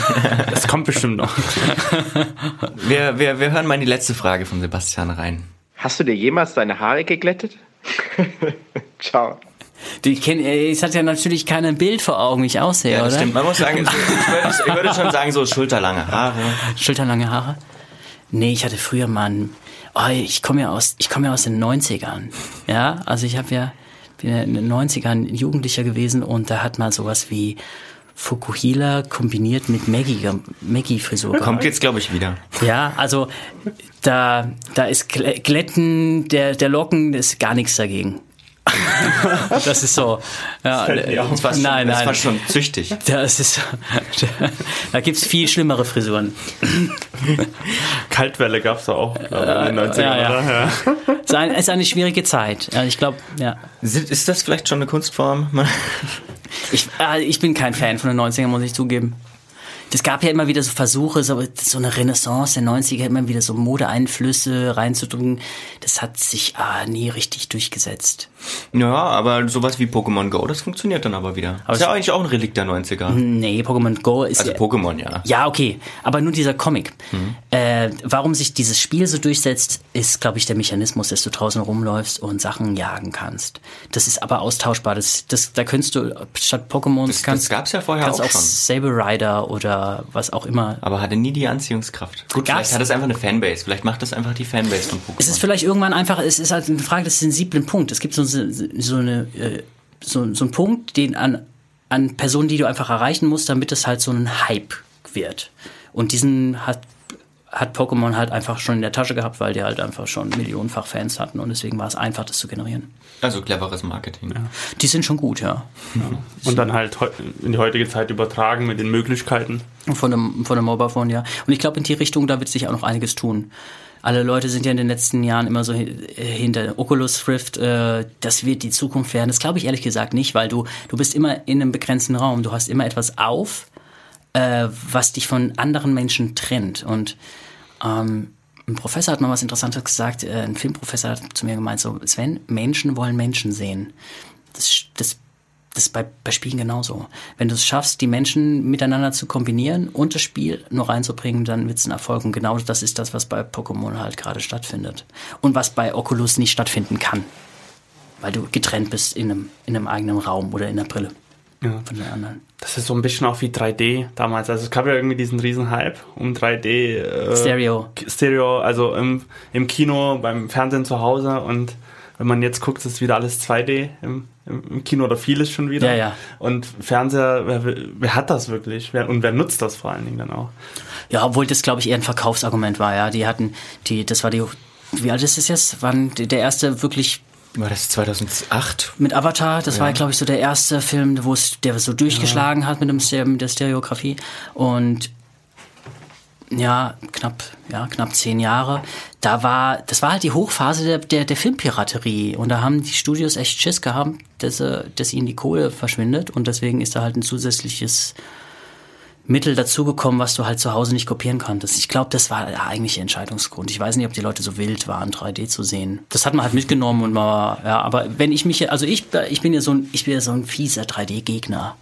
das kommt bestimmt noch.
wir, wir, wir hören mal in die letzte Frage von Sebastian rein.
Hast du dir jemals deine Haare geglättet? Ciao.
Kenn, es hat ja natürlich kein Bild vor Augen, wie ich aussehe, ja, oder?
Stimmt. Man muss sagen, ich würde, ich würde schon sagen, so schulterlange Haare.
Schulterlange Haare? Nee, ich hatte früher mal einen, oh, ich komme ja aus, ich komme ja aus den 90ern. Ja, also ich habe ja, bin ja in den 90ern Jugendlicher gewesen und da hat man sowas wie Fukuhila kombiniert mit Maggie, Maggie-Frisur.
Kommt jetzt, glaube ich, wieder.
Ja, also da, da ist Glätten der, der Locken ist gar nichts dagegen. das ist so. Ja,
das war schon, nein, nein. Das war schon züchtig.
Das ist, da gibt es viel schlimmere Frisuren.
Kaltwelle gab es auch, glaube in den 90ern, ja, ja.
ja. Es ist, eine, ist eine schwierige Zeit. Ich glaube, ja.
Ist das vielleicht schon eine Kunstform?
ich, äh, ich bin kein Fan von den 90ern, muss ich zugeben das gab ja immer wieder so Versuche, so, so eine Renaissance der 90er, immer wieder so Modeeinflüsse reinzudrücken. Das hat sich ah, nie richtig durchgesetzt.
Ja, aber sowas wie Pokémon Go, das funktioniert dann aber wieder. Aber ist ja eigentlich auch ein Relikt der 90er.
Nee, Pokémon Go ist.
Also
ja,
Pokémon, ja.
Ja, okay. Aber nur dieser Comic. Mhm. Äh, warum sich dieses Spiel so durchsetzt, ist, glaube ich, der Mechanismus, dass du draußen rumläufst und Sachen jagen kannst. Das ist aber austauschbar. Das, das, da könntest du statt Pokémon.
Das, kannst, das gab's ja vorher auch, auch schon.
Saber Rider oder was auch immer.
Aber hatte nie die Anziehungskraft. Gut, Gab's? vielleicht hat es einfach eine Fanbase. Vielleicht macht das einfach die Fanbase von Pokémon.
Es ist vielleicht irgendwann einfach, es ist halt eine Frage des sensiblen Punkts. Es gibt so, so, eine, äh, so, so einen Punkt, den an, an Personen, die du einfach erreichen musst, damit es halt so ein Hype wird. Und diesen hat hat Pokémon halt einfach schon in der Tasche gehabt, weil die halt einfach schon millionenfach Fans hatten und deswegen war es einfach, das zu generieren.
Also cleveres Marketing. Ja.
Die sind schon gut, ja. ja.
Und dann halt in die heutige Zeit übertragen mit den Möglichkeiten.
Von dem, von dem Mobile Phone, ja. Und ich glaube, in die Richtung, da wird sich auch noch einiges tun. Alle Leute sind ja in den letzten Jahren immer so hinter Oculus Rift, äh, das wird die Zukunft werden. Das glaube ich ehrlich gesagt nicht, weil du, du bist immer in einem begrenzten Raum. Du hast immer etwas auf, äh, was dich von anderen Menschen trennt. Und ähm, ein Professor hat mal was Interessantes gesagt, äh, ein Filmprofessor hat zu mir gemeint, so, Sven, Menschen wollen Menschen sehen. Das, das, das ist bei, bei Spielen genauso. Wenn du es schaffst, die Menschen miteinander zu kombinieren und das Spiel nur reinzubringen, dann wird es ein Erfolg. Und genau das ist das, was bei Pokémon halt gerade stattfindet. Und was bei Oculus nicht stattfinden kann. Weil du getrennt bist in einem, in einem eigenen Raum oder in der Brille
ja. von den anderen. Das ist so ein bisschen auch wie 3D damals. Also es gab ja irgendwie diesen riesen Hype um 3D.
Äh, Stereo.
Stereo, also im, im Kino, beim Fernsehen zu Hause und wenn man jetzt guckt, ist wieder alles 2D im, im Kino oder vieles schon wieder.
Ja, ja.
Und Fernseher, wer, wer hat das wirklich? Wer, und wer nutzt das vor allen Dingen dann auch?
Ja, obwohl das, glaube ich, eher ein Verkaufsargument war, ja. Die hatten, die, das war die, wie alt ist das jetzt? Wann der erste wirklich
war das 2008?
Mit Avatar, das ja. war, glaube ich, so der erste Film, wo es, der so durchgeschlagen ja. hat mit, dem, mit der Stereografie. Und ja, knapp, ja, knapp zehn Jahre. Da war, das war halt die Hochphase der, der, der Filmpiraterie. Und da haben die Studios echt Schiss gehabt, dass, dass ihnen die Kohle verschwindet. Und deswegen ist da halt ein zusätzliches Mittel dazugekommen, was du halt zu Hause nicht kopieren konntest. Ich glaube, das war der eigentliche Entscheidungsgrund. Ich weiß nicht, ob die Leute so wild waren, 3D zu sehen. Das hat man halt mitgenommen und mal, ja, aber wenn ich mich, also ich, ich bin ja so ein, ich bin ja so ein fieser 3D-Gegner.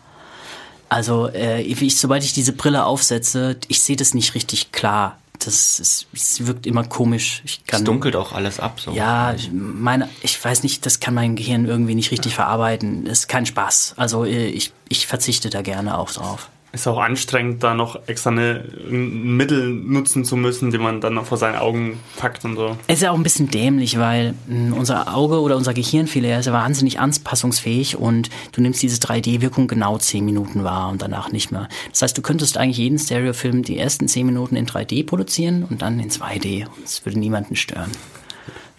Also, äh, ich, sobald ich diese Brille aufsetze, ich sehe das nicht richtig klar. Das ist, es wirkt immer komisch. Ich
kann, es dunkelt auch alles ab. So.
Ja, meine, ich weiß nicht, das kann mein Gehirn irgendwie nicht richtig verarbeiten. Ist kein Spaß. Also äh, ich, ich verzichte da gerne auch drauf
ist auch anstrengend, da noch extra ein Mittel nutzen zu müssen, den man dann noch vor seinen Augen packt und so.
Es ist ja auch ein bisschen dämlich, weil hm, unser Auge oder unser Gehirn vielmehr ist ja wahnsinnig anpassungsfähig und du nimmst diese 3D-Wirkung genau 10 Minuten wahr und danach nicht mehr. Das heißt, du könntest eigentlich jeden Stereofilm die ersten 10 Minuten in 3D produzieren und dann in 2D. Und es würde niemanden stören.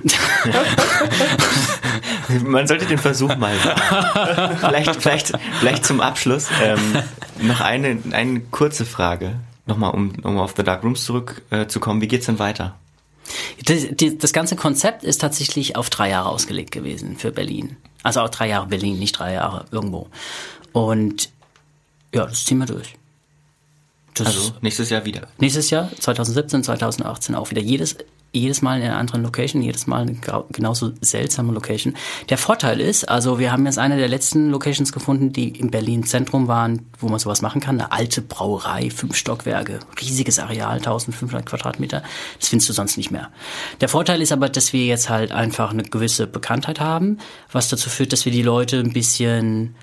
Man sollte den Versuch mal vielleicht, vielleicht, vielleicht zum Abschluss ähm, noch eine, eine kurze Frage. Nochmal, um, um auf The Dark Rooms zurückzukommen. Äh, Wie geht's denn weiter?
Das, die, das ganze Konzept ist tatsächlich auf drei Jahre ausgelegt gewesen für Berlin. Also auch drei Jahre Berlin, nicht drei Jahre irgendwo. Und ja, das ziehen wir durch.
Das also nächstes Jahr wieder.
Nächstes Jahr, 2017, 2018 auch wieder. Jedes jedes Mal in einer anderen Location, jedes Mal eine genauso seltsame Location. Der Vorteil ist, also wir haben jetzt eine der letzten Locations gefunden, die im Berlin Zentrum waren, wo man sowas machen kann. Eine alte Brauerei, fünf Stockwerke, riesiges Areal, 1500 Quadratmeter. Das findest du sonst nicht mehr. Der Vorteil ist aber, dass wir jetzt halt einfach eine gewisse Bekanntheit haben, was dazu führt, dass wir die Leute ein bisschen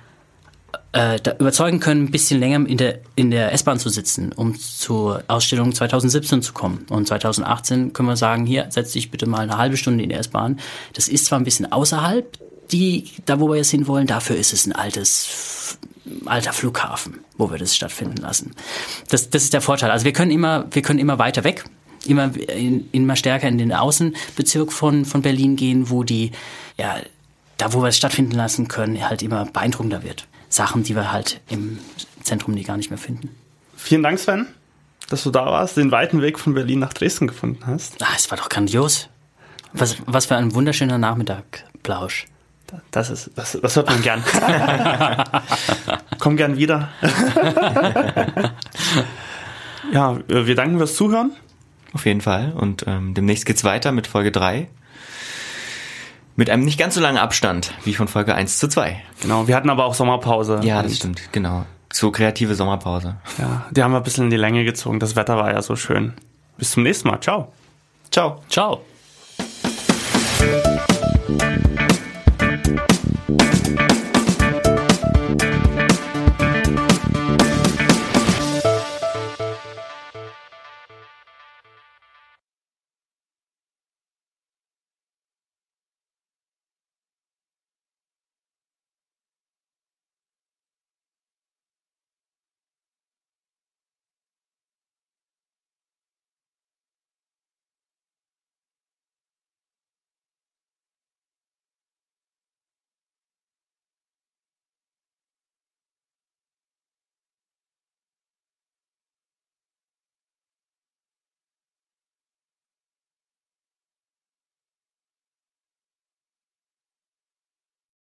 äh, überzeugen können, ein bisschen länger in der, in der S-Bahn zu sitzen, um zur Ausstellung 2017 zu kommen. Und 2018 können wir sagen, hier, setz dich bitte mal eine halbe Stunde in die S-Bahn. Das ist zwar ein bisschen außerhalb, die, da wo wir jetzt hinwollen, dafür ist es ein altes, alter Flughafen, wo wir das stattfinden lassen. Das, das ist der Vorteil. Also wir können immer, wir können immer weiter weg, immer, in, immer stärker in den Außenbezirk von, von Berlin gehen, wo die, ja, da wo wir es stattfinden lassen können, halt immer beeindruckender wird. Sachen, die wir halt im Zentrum nie gar nicht mehr finden.
Vielen Dank, Sven, dass du da warst, den weiten Weg von Berlin nach Dresden gefunden hast.
Ah, es war doch grandios. Was, was für ein wunderschöner Nachmittag, Plausch.
Das ist, das, das hört man gern. Komm gern wieder. ja, wir danken fürs Zuhören.
Auf jeden Fall. Und ähm, demnächst geht's weiter mit Folge 3. Mit einem nicht ganz so langen Abstand wie von Folge 1 zu 2.
Genau, wir hatten aber auch Sommerpause.
Ja, das stimmt, genau. So kreative Sommerpause.
Ja, die haben wir ein bisschen in die Länge gezogen. Das Wetter war ja so schön. Bis zum nächsten Mal. Ciao.
Ciao.
Ciao.